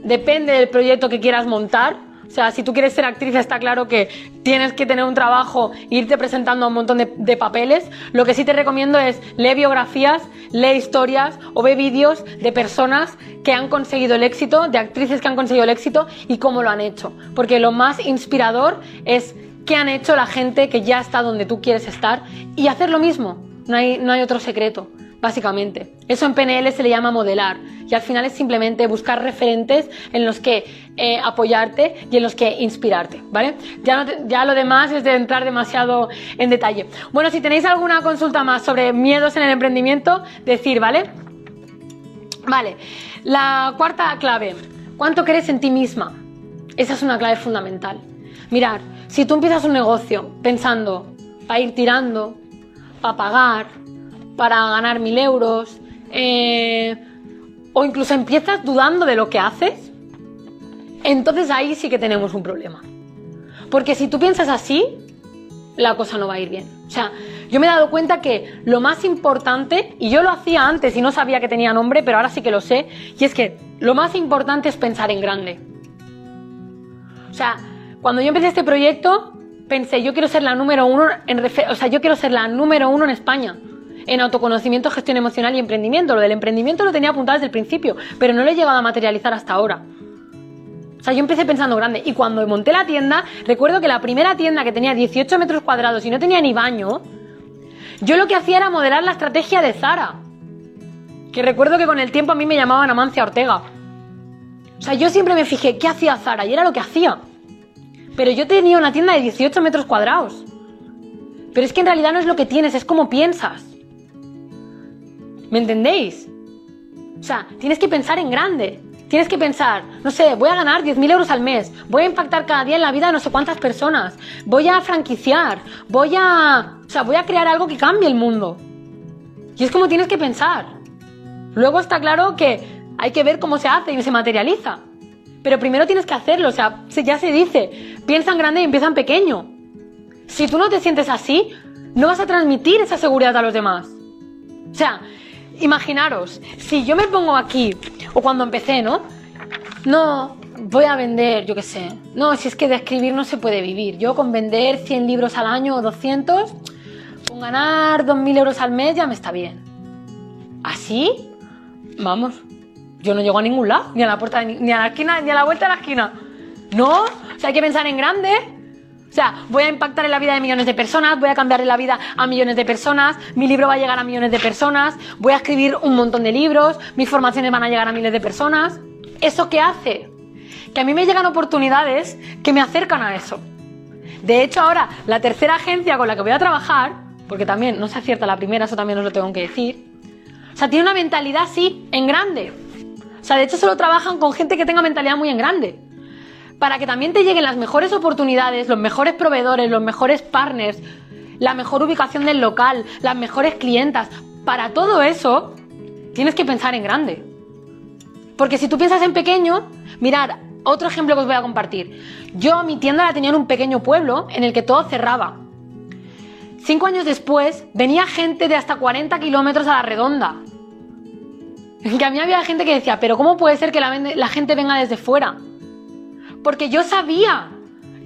depende del proyecto que quieras montar. O sea, si tú quieres ser actriz, está claro que tienes que tener un trabajo e irte presentando a un montón de, papeles. Lo que sí te recomiendo es lee biografías, lee historias o ve vídeos de personas que han conseguido el éxito, de actrices que han conseguido el éxito y cómo lo han hecho. Porque lo más inspirador es qué han hecho la gente que ya está donde tú quieres estar y hacer lo mismo. No hay, no hay otro secreto básicamente. Eso en PNL se le llama modelar y al final es simplemente buscar referentes en los que eh, apoyarte y en los que inspirarte, ¿vale? Ya, ya lo demás es de entrar demasiado en detalle. Bueno, si tenéis alguna consulta más sobre miedos en el emprendimiento, decir, ¿vale? Vale, la cuarta clave, ¿cuánto crees en ti misma? Esa es una clave fundamental. Mirar, si tú empiezas un negocio pensando, para ir tirando, para pagar, para ganar mil euros, eh, o incluso empiezas dudando de lo que haces, entonces ahí sí que tenemos un problema. Porque si tú piensas así, la cosa no va a ir bien. O sea, yo me he dado cuenta que lo más importante, y yo lo hacía antes y no sabía que tenía nombre, pero ahora sí que lo sé, y es que lo más importante es pensar en grande. O sea, cuando yo empecé este proyecto, pensé, yo quiero ser la número uno en, o sea, yo quiero ser la número uno en España en autoconocimiento, gestión emocional y emprendimiento. Lo del emprendimiento lo tenía apuntado desde el principio, pero no lo he llegado a materializar hasta ahora. O sea, yo empecé pensando grande y cuando monté la tienda, recuerdo que la primera tienda que tenía 18 metros cuadrados y no tenía ni baño, yo lo que hacía era modelar la estrategia de Zara. Que recuerdo que con el tiempo a mí me llamaban Amancia Ortega. O sea, yo siempre me fijé qué hacía Zara y era lo que hacía. Pero yo tenía una tienda de 18 metros cuadrados. Pero es que en realidad no es lo que tienes, es cómo piensas. ¿Me entendéis? O sea, tienes que pensar en grande. Tienes que pensar, no sé, voy a ganar 10.000 euros al mes, voy a impactar cada día en la vida de no sé cuántas personas, voy a franquiciar, voy a... O sea, voy a crear algo que cambie el mundo. Y es como tienes que pensar. Luego está claro que hay que ver cómo se hace y se materializa. Pero primero tienes que hacerlo, o sea, ya se dice, piensa en grande y empieza en pequeño. Si tú no te sientes así, no vas a transmitir esa seguridad a los demás. O sea, imaginaros, si yo me pongo aquí, o cuando empecé, ¿no? No, voy a vender, yo qué sé. No, si es que de escribir no se puede vivir. Yo con vender 100 libros al año o 200, con ganar 2.000 euros al mes ya me está bien. ¿Así? Vamos, yo no llego a ningún lado, ni a la puerta, ni a la esquina, ni a la vuelta de la esquina. No, o sea, hay que pensar en grande. O sea, voy a impactar en la vida de millones de personas, voy a cambiarle la vida a millones de personas, mi libro va a llegar a millones de personas, voy a escribir un montón de libros, mis formaciones van a llegar a miles de personas. ¿Eso qué hace? Que a mí me llegan oportunidades que me acercan a eso. De hecho, ahora, la tercera agencia con la que voy a trabajar, porque también no se acierta la primera, eso también os lo tengo que decir, o sea, tiene una mentalidad así, en grande. O sea, de hecho solo trabajan con gente que tenga mentalidad muy en grande para que también te lleguen las mejores oportunidades, los mejores proveedores, los mejores partners, la mejor ubicación del local, las mejores clientas. Para todo eso, tienes que pensar en grande. Porque si tú piensas en pequeño, mirad, otro ejemplo que os voy a compartir. Yo mi tienda la tenía en un pequeño pueblo en el que todo cerraba. Cinco años después venía gente de hasta 40 kilómetros a la redonda. Que a mí había gente que decía, pero ¿cómo puede ser que la, la gente venga desde fuera? Porque yo sabía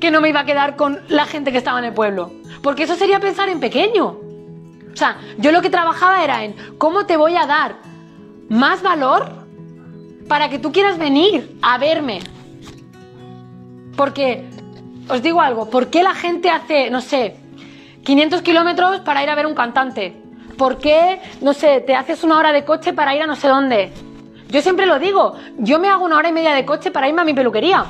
que no me iba a quedar con la gente que estaba en el pueblo. Porque eso sería pensar en pequeño. O sea, yo lo que trabajaba era en cómo te voy a dar más valor para que tú quieras venir a verme. Porque, os digo algo, ¿por qué la gente hace, no sé, 500 kilómetros para ir a ver un cantante? ¿Por qué, no sé, te haces una hora de coche para ir a no sé dónde? Yo siempre lo digo, yo me hago una hora y media de coche para irme a mi peluquería.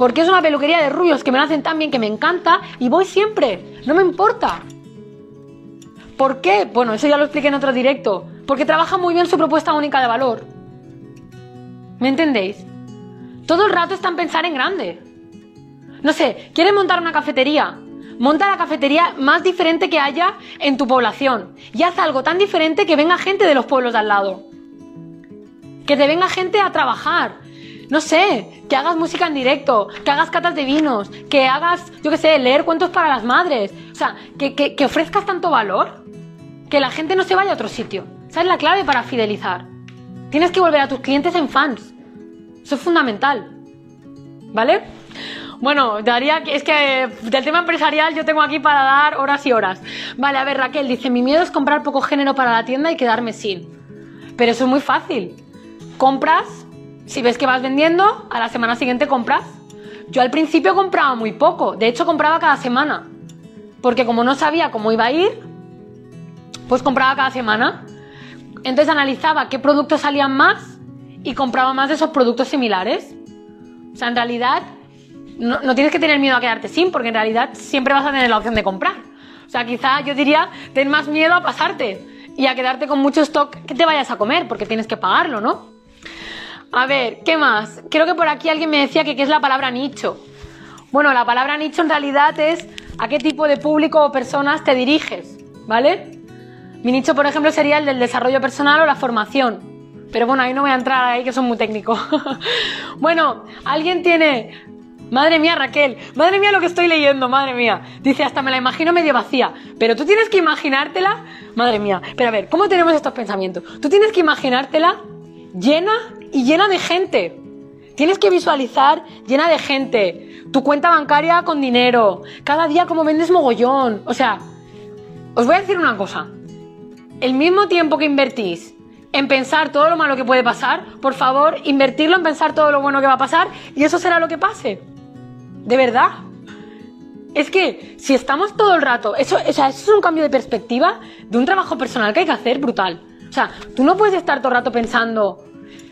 Porque es una peluquería de rubios que me lo hacen tan bien que me encanta y voy siempre, no me importa. ¿Por qué? Bueno, eso ya lo expliqué en otro directo. Porque trabaja muy bien su propuesta única de valor. ¿Me entendéis? Todo el rato están pensando en grande. No sé, ¿quieres montar una cafetería? Monta la cafetería más diferente que haya en tu población. Y haz algo tan diferente que venga gente de los pueblos de al lado. Que te venga gente a trabajar. No sé, que hagas música en directo, que hagas catas de vinos, que hagas, yo qué sé, leer cuentos para las madres. O sea, que, que ofrezcas tanto valor que la gente no se vaya a otro sitio. Esa es la clave para fidelizar. Tienes que volver a tus clientes en fans. Eso es fundamental. ¿Vale? Bueno, daría es que del tema empresarial yo tengo aquí para dar horas y horas. Vale, a ver, Raquel dice, mi miedo es comprar poco género para la tienda y quedarme sin. Pero eso es muy fácil. Compras, si ves que vas vendiendo, a la semana siguiente compras. Yo al principio compraba muy poco, de hecho compraba cada semana. Porque como no sabía cómo iba a ir, pues compraba cada semana. Entonces analizaba qué productos salían más y compraba más de esos productos similares. O sea, en realidad no, tienes que tener miedo a quedarte sin, porque en realidad siempre vas a tener la opción de comprar. O sea, quizá yo diría, ten más miedo a pasarte y a quedarte con mucho stock que te vayas a comer, porque tienes que pagarlo, ¿no? A ver, ¿qué más? Creo que por aquí alguien me decía que qué es la palabra nicho. Bueno, la palabra nicho en realidad es a qué tipo de público o personas te diriges, ¿vale? Mi nicho, por ejemplo, sería el del desarrollo personal o la formación. Pero bueno, ahí no voy a entrar ahí que son muy técnicos. bueno, alguien tiene Madre mía, Raquel, madre mía lo que estoy leyendo, madre mía. Dice, hasta me la imagino medio vacía. Pero tú tienes que imaginártela, madre mía. Pero a ver, ¿cómo tenemos estos pensamientos? Tú tienes que imaginártela llena y llena de gente. Tienes que visualizar llena de gente. Tu cuenta bancaria con dinero. Cada día como vendes mogollón. O sea, os voy a decir una cosa. El mismo tiempo que invertís en pensar todo lo malo que puede pasar, por favor, invertirlo en pensar todo lo bueno que va a pasar y eso será lo que pase. De verdad. Es que si estamos todo el rato, eso, o sea, eso es un cambio de perspectiva de un trabajo personal que hay que hacer brutal. O sea, tú no puedes estar todo el rato pensando,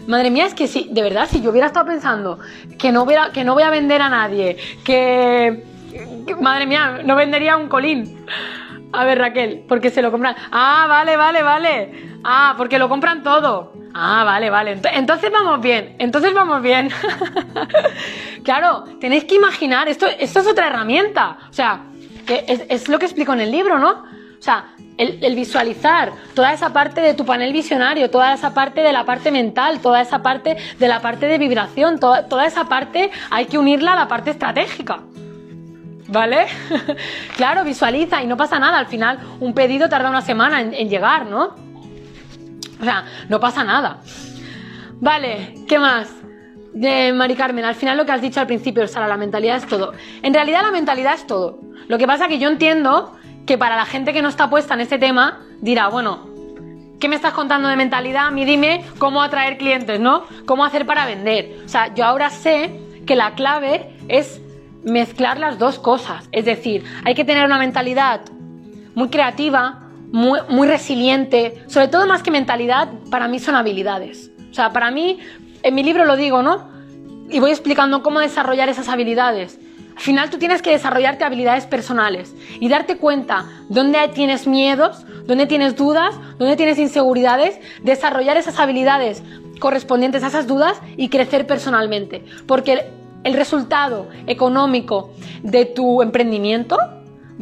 madre mía, es que si, de verdad, si yo hubiera estado pensando que no, hubiera, que no voy a vender a nadie, que, madre mía, no vendería un colín. A ver, Raquel, porque se lo compran. Ah, vale, vale, vale. Ah, porque lo compran todo. Ah, vale, vale. Entonces vamos bien. Entonces vamos bien. claro, tenéis que imaginar, esto, esto es otra herramienta. O sea, es, lo que explico en el libro, ¿no? O sea, el, visualizar toda esa parte de tu panel visionario, toda esa parte de la parte mental, toda esa parte de la parte de vibración, toda, esa parte hay que unirla a la parte estratégica. ¿Vale? claro, visualiza y no pasa nada. Al final, un pedido tarda una semana en, llegar, ¿no? O sea, no pasa nada. Vale, ¿qué más? De Mari Carmen, al final lo que has dicho al principio, sea, la mentalidad es todo. En realidad la mentalidad es todo. Lo que pasa que yo entiendo que para la gente que no está puesta en este tema, dirá, bueno, ¿qué me estás contando de mentalidad? A mí dime cómo atraer clientes, ¿no? ¿Cómo hacer para vender? O sea, yo ahora sé que la clave es mezclar las dos cosas. Es decir, hay que tener una mentalidad muy creativa, muy, resiliente. Sobre todo más que mentalidad, para mí son habilidades. O sea, para mí, en mi libro lo digo, ¿no? Y voy explicando cómo desarrollar esas habilidades. Al final tú tienes que desarrollarte habilidades personales y darte cuenta dónde tienes miedos, dónde tienes dudas, dónde tienes inseguridades, desarrollar esas habilidades correspondientes a esas dudas y crecer personalmente. Porque el resultado económico de tu emprendimiento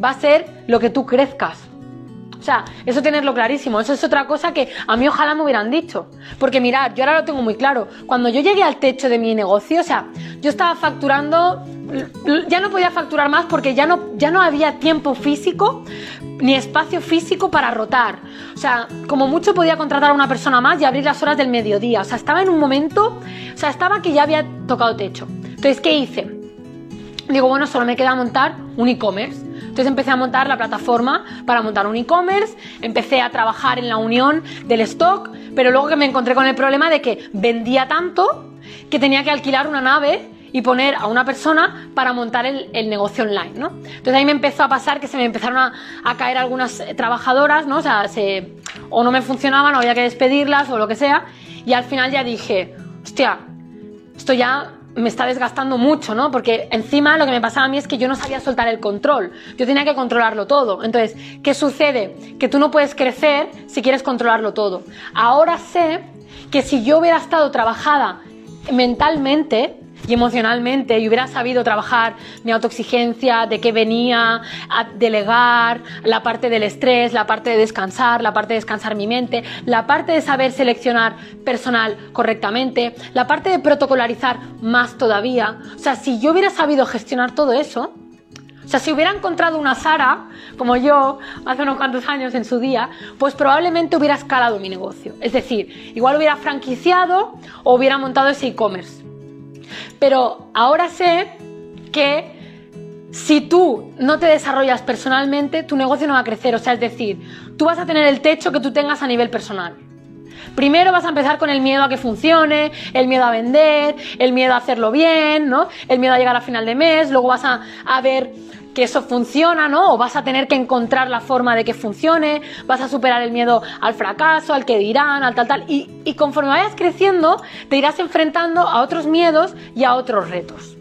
va a ser lo que tú crezcas. Sea, eso tenerlo clarísimo. Eso es otra cosa que a mí ojalá me hubieran dicho. Porque mirad, yo ahora lo tengo muy claro. Cuando yo llegué al techo de mi negocio, o sea, yo estaba facturando ya no podía facturar más porque ya no, ya no había tiempo físico ni espacio físico para rotar. O sea, como mucho podía contratar a una persona más y abrir las horas del mediodía. O sea, estaba en un momento, o sea, estaba que ya había tocado techo. Entonces, ¿qué hice? Digo, bueno, solo me queda montar un e-commerce. Entonces empecé a montar la plataforma para montar un e-commerce, empecé a trabajar en la unión del stock, pero luego que me encontré con el problema de que vendía tanto que tenía que alquilar una nave y poner a una persona para montar el, negocio online, ¿no? Entonces ahí me empezó a pasar que se me empezaron a, caer algunas eh, trabajadoras, ¿no? O sea, o no me funcionaban, o había que despedirlas, o lo que sea, y al final ya dije, hostia, esto ya me está desgastando mucho, ¿no? Porque encima lo que me pasaba a mí es que yo no sabía soltar el control. Yo tenía que controlarlo todo. Entonces, ¿qué sucede? Que tú no puedes crecer si quieres controlarlo todo. Ahora sé que si yo hubiera estado trabajada mentalmente, y emocionalmente y hubiera sabido trabajar mi autoexigencia, de qué venía, a delegar, la parte del estrés, la parte de descansar, la parte de descansar mi mente, la parte de saber seleccionar personal correctamente, la parte de protocolarizar más todavía. O sea, si yo hubiera sabido gestionar todo eso, o sea, si hubiera encontrado una Sara, como yo, hace unos cuantos años en su día, pues probablemente hubiera escalado mi negocio. Es decir, igual hubiera franquiciado o hubiera montado ese e-commerce. Pero ahora sé que si tú no te desarrollas personalmente, tu negocio no va a crecer. O sea, es decir, tú vas a tener el techo que tú tengas a nivel personal. Primero vas a empezar con el miedo a que funcione, el miedo a vender, el miedo a hacerlo bien, ¿no? El miedo a llegar a final de mes, luego vas a, a ver que eso funciona, ¿no? O vas a tener que encontrar la forma de que funcione, vas a superar el miedo al fracaso, al que dirán, al tal, tal. Y, y conforme vayas creciendo, te irás enfrentando a otros miedos y a otros retos.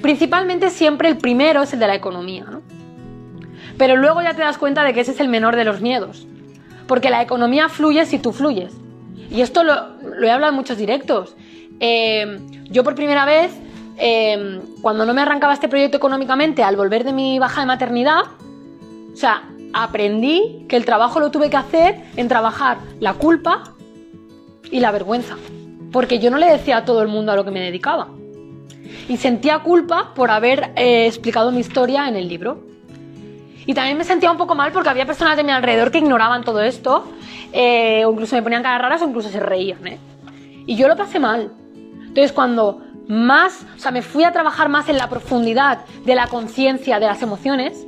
Principalmente siempre el primero es el de la economía, ¿no? Pero luego ya te das cuenta de que ese es el menor de los miedos. Porque la economía fluye si tú fluyes. Y esto lo, lo he hablado en muchos directos. Eh, yo por primera vez Em, cuando no me arrancaba este proyecto económicamente, al volver de mi baja de maternidad, o sea, aprendí que el trabajo lo tuve que hacer en trabajar la culpa y la vergüenza. Porque yo no le decía a todo el mundo a lo que me dedicaba. Y sentía culpa por haber eh, explicado mi historia en el libro. Y también me sentía un poco mal porque había personas de mi alrededor que ignoraban todo esto, eh, o incluso me ponían caras raras o incluso se reían. ¿eh? Y yo lo pasé mal. Entonces, cuando más, o sea, me fui a trabajar más en la profundidad de la conciencia de las emociones.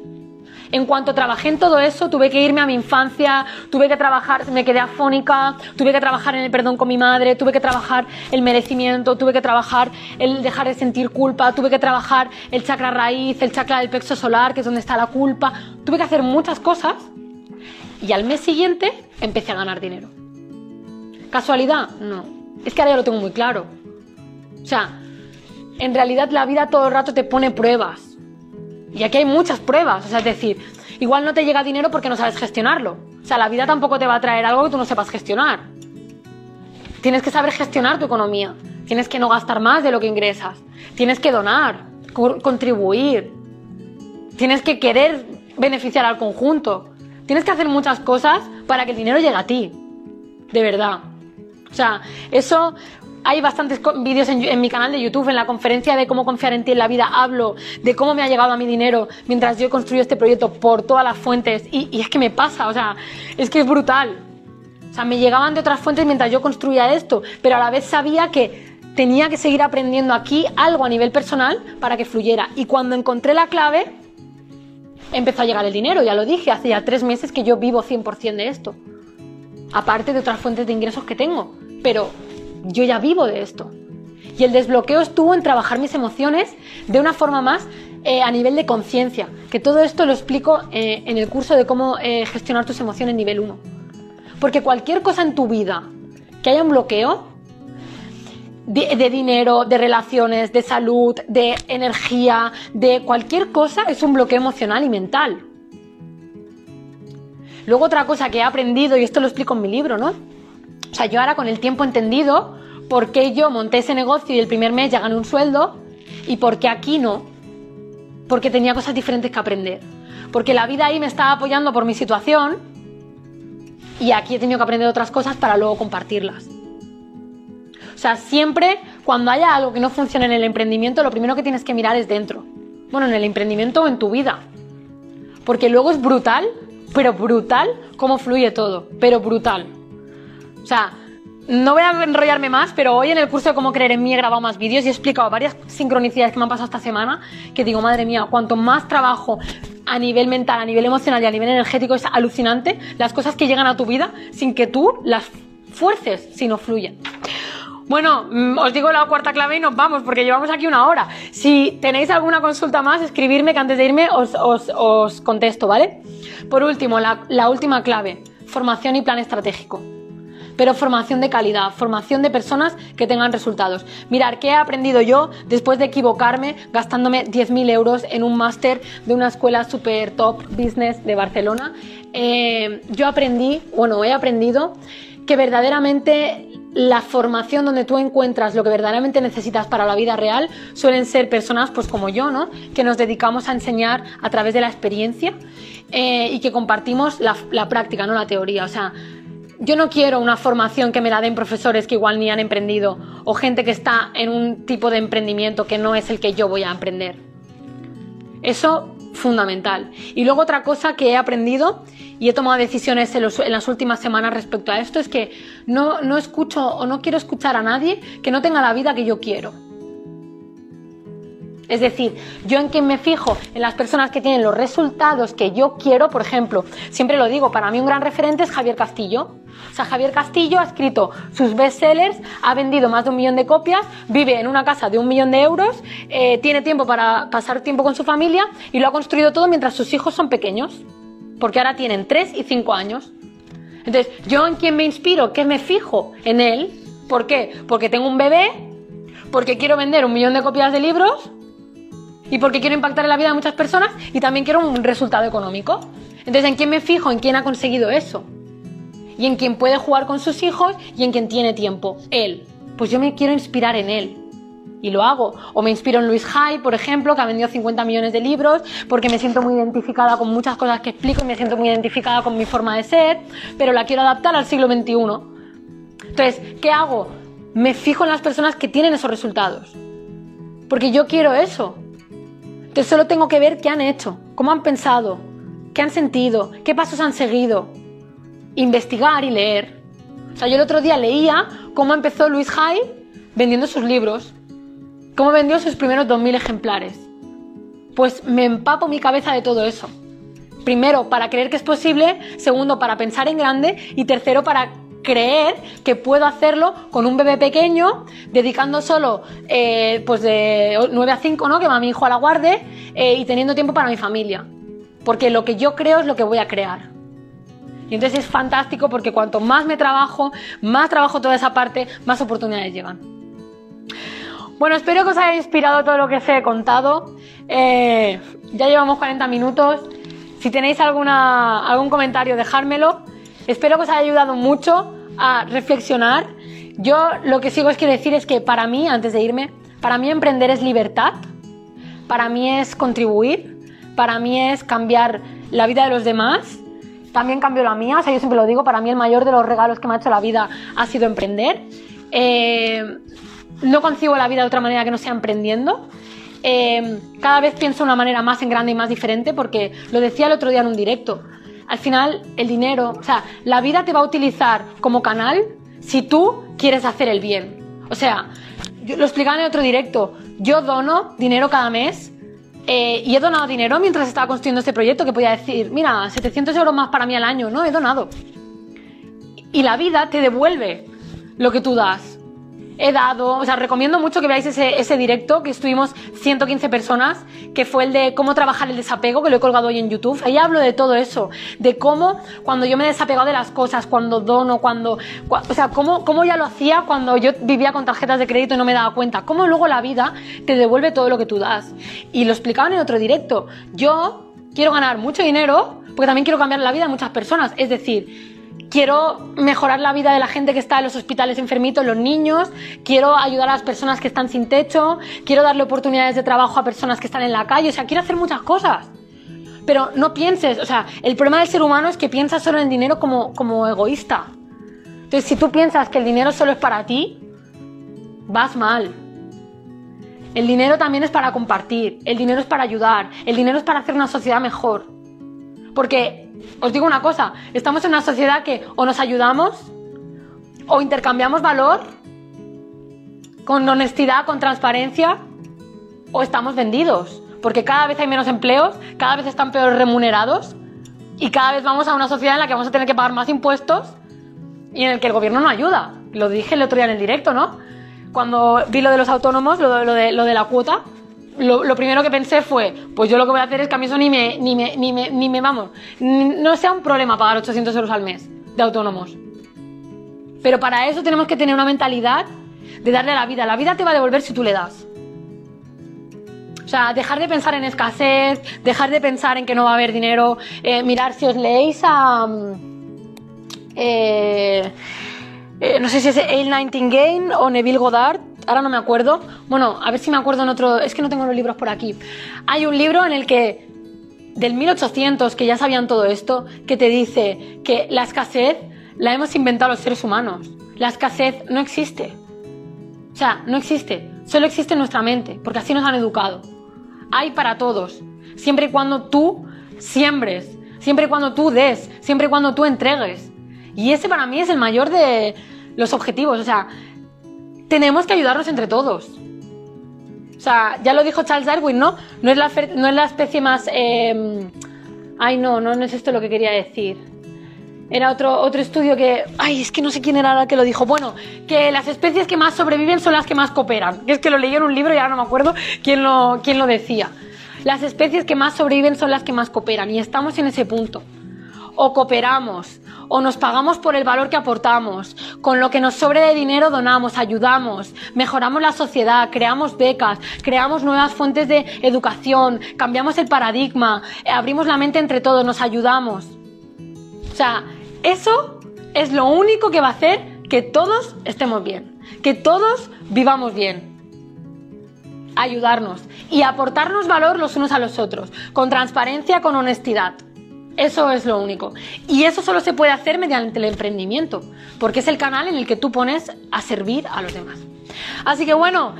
En cuanto trabajé en todo eso, tuve que irme a mi infancia, tuve que trabajar, me quedé afónica, tuve que trabajar en el perdón con mi madre, tuve que trabajar el merecimiento, tuve que trabajar el dejar de sentir culpa, tuve que trabajar el chakra raíz, el chakra del plexo solar, que es donde está la culpa. Tuve que hacer muchas cosas y al mes siguiente empecé a ganar dinero. ¿Casualidad? No. Es que ahora ya lo tengo muy claro. O sea, en realidad la vida todo el rato te pone pruebas. Y aquí hay muchas pruebas. O sea, es decir, igual no te llega dinero porque no sabes gestionarlo. O sea, la vida tampoco te va a traer algo que tú no sepas gestionar. Tienes que saber gestionar tu economía. Tienes que no gastar más de lo que ingresas. Tienes que donar, contribuir. Tienes que querer beneficiar al conjunto. Tienes que hacer muchas cosas para que el dinero llegue a ti. De verdad. O sea, eso hay bastantes vídeos en, mi canal de YouTube, en la conferencia de cómo confiar en ti en la vida, hablo de cómo me ha llegado a mi dinero mientras yo construyo este proyecto por todas las fuentes. Y, y, es que me pasa, o sea, es que es brutal. O sea, me llegaban de otras fuentes mientras yo construía esto, pero a la vez sabía que tenía que seguir aprendiendo aquí algo a nivel personal para que fluyera. Y cuando encontré la clave, empezó a llegar el dinero, ya lo dije, hace ya tres meses que yo vivo 100% de esto. Aparte de otras fuentes de ingresos que tengo. Pero yo ya vivo de esto. Y el desbloqueo estuvo en trabajar mis emociones de una forma más eh, a nivel de conciencia, que todo esto lo explico eh, en el curso de cómo eh, gestionar tus emociones nivel 1. Porque cualquier cosa en tu vida que haya un bloqueo, de, de, dinero, de relaciones, de salud, de energía, de cualquier cosa, es un bloqueo emocional y mental. Luego otra cosa que he aprendido, y esto lo explico en mi libro, ¿no? O sea, yo ahora con el tiempo he entendido por qué yo monté ese negocio y el primer mes ya gané un sueldo y por qué aquí no. Porque tenía cosas diferentes que aprender. Porque la vida ahí me estaba apoyando por mi situación y aquí he tenido que aprender otras cosas para luego compartirlas. O sea, siempre cuando haya algo que no funcione en el emprendimiento, lo primero que tienes que mirar es dentro. bueno, en el emprendimiento o en tu vida. Porque luego es brutal, pero brutal cómo fluye todo, pero brutal. O sea, no voy a enrollarme más, pero hoy en el curso de cómo creer en mí he grabado más vídeos y he explicado varias sincronicidades que me han pasado esta semana, que digo, madre mía, cuanto más trabajo a nivel mental, a nivel emocional y a nivel energético es alucinante las cosas que llegan a tu vida sin que tú las fuerces, sino fluyen. Bueno, mm, os digo la cuarta clave y nos vamos, porque llevamos aquí una hora. Si tenéis alguna consulta más, escribirme que antes de irme os, contesto, ¿vale? Por último, la última clave, formación y plan estratégico pero formación de calidad, formación de personas que tengan resultados. Mirar, ¿qué he aprendido yo después de equivocarme gastándome 10.000 euros en un máster de una escuela super top business de Barcelona? Eh, yo aprendí, bueno, he aprendido que verdaderamente la formación donde tú encuentras lo que verdaderamente necesitas para la vida real suelen ser personas pues como yo, ¿no? Que nos dedicamos a enseñar a través de la experiencia eh, y que compartimos la, la práctica, no la teoría. O sea, yo no quiero una formación que me la den profesores que igual ni han emprendido o gente que está en un tipo de emprendimiento que no es el que yo voy a emprender. Eso fundamental. Y luego otra cosa que he aprendido y he tomado decisiones en, las últimas semanas respecto a esto es que no, no escucho o no quiero escuchar a nadie que no tenga la vida que yo quiero. Es decir, yo en quien me fijo en las personas que tienen los resultados que yo quiero, por ejemplo, siempre lo digo, para mí un gran referente es Javier Castillo. O sea, Javier Castillo ha escrito sus bestsellers, ha vendido más de un millón de copias, vive en una casa de un millón de euros, eh, tiene tiempo para pasar tiempo con su familia y lo ha construido todo mientras sus hijos son pequeños, porque ahora tienen 3 y 5 años. Entonces, yo en quién me inspiro, ¿qué me fijo? En él. ¿Por qué? Porque tengo un bebé, porque quiero vender un millón de copias de libros y porque quiero impactar en la vida de muchas personas y también quiero un resultado económico. Entonces, ¿en quién me fijo? ¿En quién ha conseguido eso? y en quien puede jugar con sus hijos y en quien tiene tiempo, él. Pues yo me quiero inspirar en él. Y lo hago. O me inspiro en Luis Hay, por ejemplo, que ha vendido 50 millones de libros, porque me siento muy identificada con muchas cosas que explico y me siento muy identificada con mi forma de ser, pero la quiero adaptar al siglo XXI. Entonces, ¿qué hago? Me fijo en las personas que tienen esos resultados. Porque yo quiero eso. Entonces solo tengo que ver qué han hecho, cómo han pensado, qué han sentido, qué pasos han seguido investigar y leer. O sea, yo el otro día leía cómo empezó Luis Hay vendiendo sus libros, cómo vendió sus primeros 2.000 ejemplares. Pues me empapo mi cabeza de todo eso. Primero, para creer que es posible, segundo, para pensar en grande y tercero, para creer que puedo hacerlo con un bebé pequeño, dedicando solo eh, pues de 9 a 5, ¿no? que va mi hijo a la guarde, eh, y teniendo tiempo para mi familia. Porque lo que yo creo es lo que voy a crear. Y entonces es fantástico porque cuanto más me trabajo, más trabajo toda esa parte, más oportunidades llegan. Bueno, espero que os haya inspirado todo lo que os he contado. Eh, ya llevamos 40 minutos. Si tenéis alguna, algún comentario, dejármelo. Espero que os haya ayudado mucho a reflexionar. Yo lo que sigo es que decir es que para mí, antes de irme, para mí emprender es libertad, para mí es contribuir, para mí es cambiar la vida de los demás también cambió la mía, o sea, yo siempre lo digo, para mí el mayor de los regalos que me ha hecho la vida ha sido emprender. Eh, no concibo la vida de otra manera que no sea emprendiendo. Eh, cada vez pienso de una manera más en grande y más diferente porque lo decía el otro día en un directo. Al final, el dinero, o sea, la vida te va a utilizar como canal si tú quieres hacer el bien. O sea, yo lo explicaba en otro directo. Yo dono dinero cada mes eh, y he donado dinero mientras estaba construyendo este proyecto, que podía decir, mira, 700 euros más para mí al año, no, he donado. Y la vida te devuelve lo que tú das he dado, o sea, recomiendo mucho que veáis ese, directo que estuvimos 115 personas, que fue el de cómo trabajar el desapego, que lo he colgado hoy en YouTube. Ahí hablo de todo eso, de cómo cuando yo me he desapegado de las cosas, cuando dono, cuando, o sea, cómo, cómo ya lo hacía cuando yo vivía con tarjetas de crédito y no me daba cuenta, cómo luego la vida te devuelve todo lo que tú das. Y lo explicaban en otro directo. Yo quiero ganar mucho dinero porque también quiero cambiar la vida de muchas personas. Es decir, quiero mejorar la vida de la gente que está en los hospitales enfermitos, los niños, quiero ayudar a las personas que están sin techo, quiero darle oportunidades de trabajo a personas que están en la calle, o sea, quiero hacer muchas cosas. Pero no pienses, o sea, el problema del ser humano es que piensa solo en el dinero como, como egoísta. Entonces, si tú piensas que el dinero solo es para ti, vas mal. El dinero también es para compartir, el dinero es para ayudar, el dinero es para hacer una sociedad mejor. Porque, os digo una cosa, estamos en una sociedad que o nos ayudamos o intercambiamos valor con honestidad, con transparencia, o estamos vendidos. Porque cada vez hay menos empleos, cada vez están peor remunerados y cada vez vamos a una sociedad en la que vamos a tener que pagar más impuestos y en el que el gobierno no ayuda. Lo dije el otro día en el directo, ¿no? Cuando vi lo de los autónomos, lo, de, lo de la cuota, lo, primero que pensé fue, pues yo lo que voy a hacer es que a mí eso ni me, ni me, ni me, ni me vamos, no sea un problema pagar 800 euros al mes de autónomos. Pero para eso tenemos que tener una mentalidad de darle a la vida. La vida te va a devolver si tú le das. O sea, dejar de pensar en escasez, dejar de pensar en que no va a haber dinero, eh, mirar si os leéis a... Mm, eh, eh, no sé si es El Nightingale o Neville Goddard, ahora no me acuerdo. Bueno, a ver si me acuerdo en otro. Es que no tengo los libros por aquí. Hay un libro en el que, del 1800, que ya sabían todo esto, que te dice que la escasez la hemos inventado los seres humanos. La escasez no existe. O sea, no existe. Solo existe en nuestra mente, porque así nos han educado. Hay para todos. Siempre y cuando tú siembres, siempre y cuando tú des, siempre y cuando tú entregues. Y ese para mí es el mayor de, los objetivos. O sea, tenemos que ayudarnos entre todos. O sea, ya lo dijo Charles Darwin, ¿no? No es la, no es la especie más... Em, ay, no, no, no es esto lo que quería decir. Era otro, otro estudio que... Ay, es que no sé quién era el que lo dijo. Bueno, que las especies que más sobreviven son las que más cooperan. es que lo leí en un libro y ahora no me acuerdo quién lo, quién lo decía. Las especies que más sobreviven son las que más cooperan. Y estamos en ese punto. O cooperamos o nos pagamos por el valor que aportamos. Con lo que nos sobre de dinero donamos, ayudamos, mejoramos la sociedad, creamos becas, creamos nuevas fuentes de educación, cambiamos el paradigma, abrimos la mente entre todos, nos ayudamos. O sea, eso es lo único que va a hacer que todos estemos bien, que todos vivamos bien ayudarnos y aportarnos valor los unos a los otros, con transparencia, con honestidad. Eso es lo único. Y eso solo se puede hacer mediante el emprendimiento, porque es el canal en el que tú pones a servir a los demás. Así que bueno,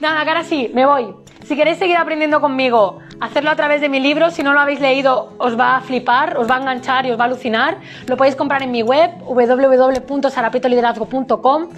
nada, cara sí, me voy. Si queréis seguir aprendiendo conmigo, hacerlo a través de mi libro, si no lo habéis leído, os va a flipar, os va a enganchar y os va a alucinar. Lo podéis comprar en mi web, www.sarapetoliderazgo.com.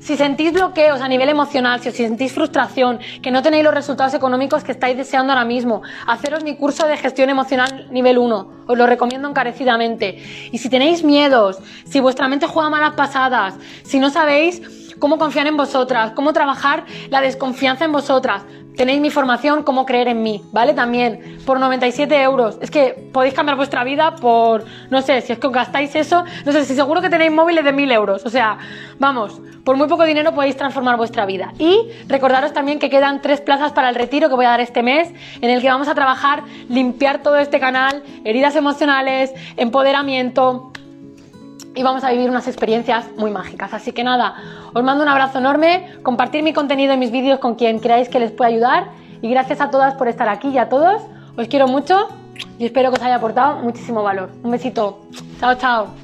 Si sentís bloqueos a nivel emocional, si os sentís frustración, que no tenéis los resultados económicos que estáis deseando ahora mismo, haceros mi curso de gestión emocional nivel 1. Os lo recomiendo encarecidamente. Y si tenéis miedos, si vuestra mente juega malas pasadas, si no sabéis cómo confiar en vosotras, cómo trabajar la desconfianza en vosotras, Tenéis mi formación, cómo creer en mí, ¿vale? También, por 97 euros. Es que podéis cambiar vuestra vida por, no sé, si es que gastáis eso, no sé, si seguro que tenéis móviles de 1000 euros. O sea, vamos, por muy poco dinero podéis transformar vuestra vida. Y recordaros también que quedan tres plazas para el retiro que voy a dar este mes, en el que vamos a trabajar, limpiar todo este canal, heridas emocionales, empoderamiento, y vamos a vivir unas experiencias muy mágicas. Así que nada, os mando un abrazo enorme, compartir mi contenido y mis vídeos con quien creáis que les pueda ayudar y gracias a todas por estar aquí y a todos. Os quiero mucho y espero que os haya aportado muchísimo valor. Un besito. Chao, chao.